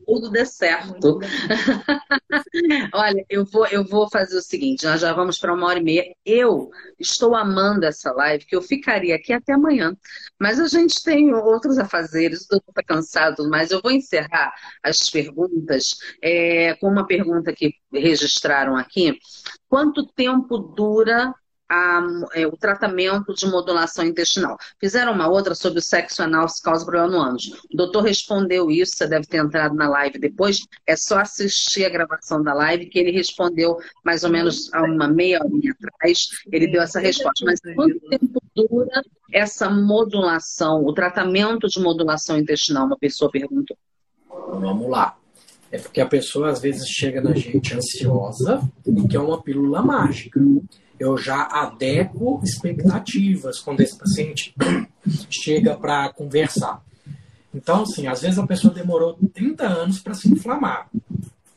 Tudo dê certo. Olha, eu vou, eu vou fazer o seguinte, nós já vamos para uma hora e meia. Eu estou amando essa live, que eu ficaria aqui até amanhã. Mas a gente tem outros afazeres, mundo está cansado, mas eu vou encerrar as perguntas é, com uma pergunta que registraram aqui. Quanto tempo dura a, é, o tratamento de modulação intestinal. Fizeram uma outra sobre o sexo anal se causa problema no ânus. O doutor respondeu isso, você deve ter entrado na live depois. É só assistir a gravação da live que ele respondeu mais ou menos há uma meia hora atrás. Ele deu essa resposta. Mas quanto tempo dura essa modulação, o tratamento de modulação intestinal? Uma pessoa perguntou. Vamos lá. É porque a pessoa às vezes chega na gente ansiosa e quer uma pílula mágica. Eu já adequo expectativas quando esse paciente chega para conversar. Então, assim, às vezes a pessoa demorou 30 anos para se inflamar.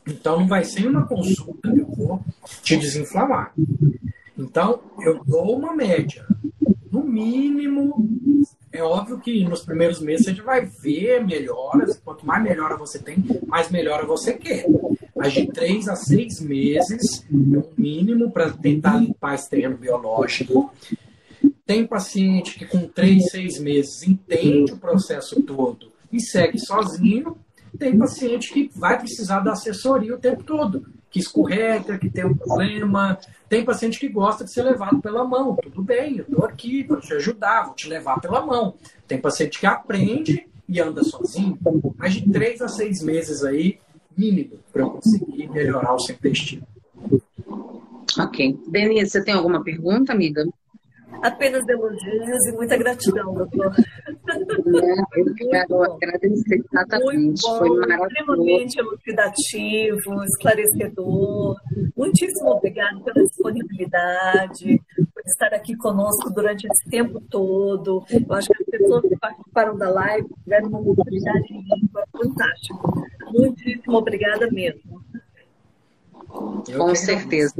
Então, não vai ser uma consulta que eu vou te desinflamar. Então, eu dou uma média. No mínimo, é óbvio que nos primeiros meses você vai ver melhoras. Quanto mais melhora você tem, mais melhora você quer. Mas de três a seis meses é o mínimo para tentar limpar esse terreno biológico. Tem paciente que com três, seis meses entende o processo todo e segue sozinho. Tem paciente que vai precisar da assessoria o tempo todo, que escorrega, que tem um problema, tem paciente que gosta de ser levado pela mão. Tudo bem, eu estou aqui para te ajudar, vou te levar pela mão. Tem paciente que aprende e anda sozinho. Mas de três a seis meses aí, mínimo para conseguir melhorar o seu intestino. Ok. Denise, você tem alguma pergunta, amiga? Apenas elogios e muita gratidão, doutor. É, eu quero agradecer exatamente. Bom, Foi maravilhoso. Extremamente elucidativo, esclarecedor. Muitíssimo obrigada pela disponibilidade, por estar aqui conosco durante esse tempo todo. Eu acho que as pessoas que participaram da live tiveram uma oportunidade fantástica. Muitíssimo obrigada mesmo. Com certeza.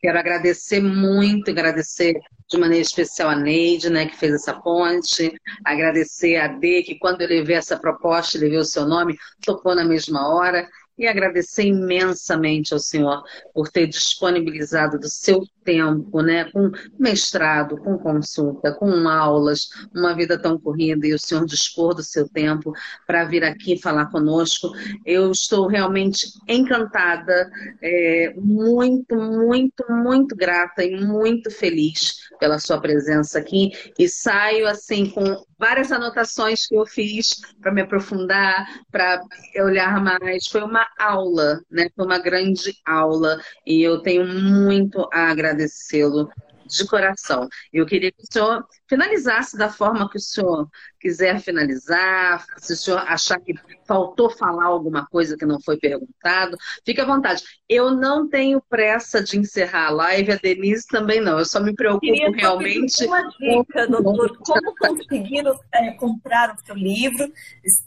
Quero agradecer muito, agradecer de maneira especial a Neide, né, que fez essa ponte, agradecer a D, que quando eu levei essa proposta, levei o seu nome, topou na mesma hora, e agradecer imensamente ao senhor por ter disponibilizado do seu tempo, né, com mestrado, com consulta, com aulas, uma vida tão corrida e o senhor dispor do seu tempo para vir aqui falar conosco. Eu estou realmente encantada, é, muito, muito, muito grata e muito feliz pela sua presença aqui e saio assim com várias anotações que eu fiz para me aprofundar, para olhar mais. Foi uma aula, né? Foi uma grande aula e eu tenho muito a agradecê-lo de coração. Eu queria que o senhor finalizasse da forma que o senhor quiser finalizar, se o senhor achar que faltou falar alguma coisa que não foi perguntado, fique à vontade. Eu não tenho pressa de encerrar a live, a Denise também não. Eu só me preocupo Queria realmente. Uma dica, doutor, como conseguir é, comprar o seu livro?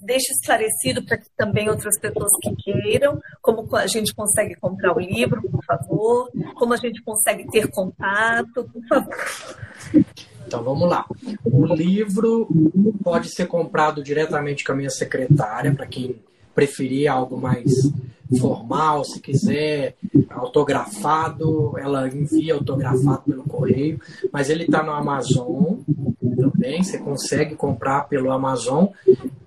Deixe esclarecido para que também outras pessoas que queiram, como a gente consegue comprar o livro, por favor, como a gente consegue ter contato, por favor. Então vamos lá. O livro pode ser comprado diretamente com a minha secretária, para quem preferir algo mais formal, se quiser autografado, ela envia autografado pelo correio, mas ele está no Amazon também, você consegue comprar pelo Amazon.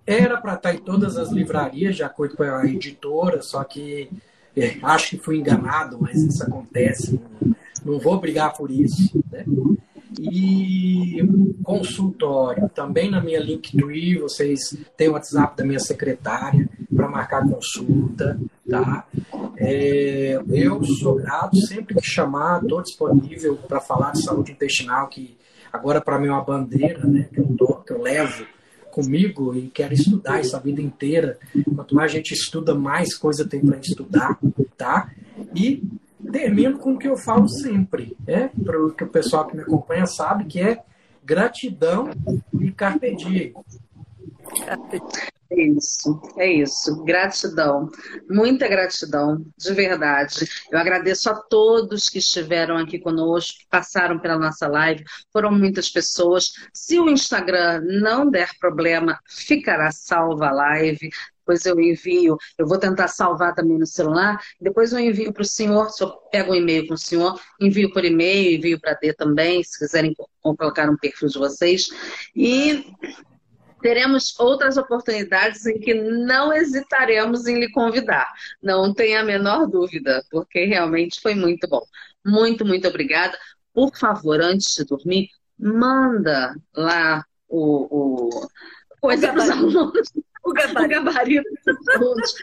Era para estar tá em todas as livrarias, de acordo com a editora, só que é, acho que fui enganado, mas isso acontece. Não, não vou brigar por isso. Né? E consultório. Também na minha Linktree, vocês têm o WhatsApp da minha secretária para marcar consulta, tá? É, eu sou grato, sempre que chamar, estou disponível para falar de saúde intestinal, que agora para mim é uma bandeira, né, que eu, tô, que eu levo comigo e quero estudar essa vida inteira. Quanto mais a gente estuda, mais coisa tem para estudar, tá? E termino com o que eu falo sempre, né? Para o que o pessoal que me acompanha sabe, que é gratidão e carpe diem. É isso, é isso. Gratidão, muita gratidão, de verdade. Eu agradeço a todos que estiveram aqui conosco, que passaram pela nossa live. Foram muitas pessoas. Se o Instagram não der problema, ficará salva a live depois eu envio, eu vou tentar salvar também no celular, depois eu envio para o senhor, se eu pego um e-mail com o senhor, envio por e-mail, envio para D também, se quiserem colocar um perfil de vocês. E teremos outras oportunidades em que não hesitaremos em lhe convidar. Não tenha a menor dúvida, porque realmente foi muito bom. Muito, muito obrigada. Por favor, antes de dormir, manda lá o, o coisa para os alunos o gabarito, o gabarito dos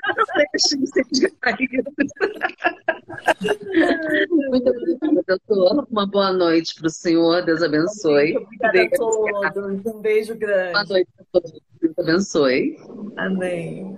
Muito obrigada, doutor. Uma boa noite para o senhor. Deus abençoe. Obrigada a todos. Um beijo grande. Boa noite a todos. Deus abençoe. Amém.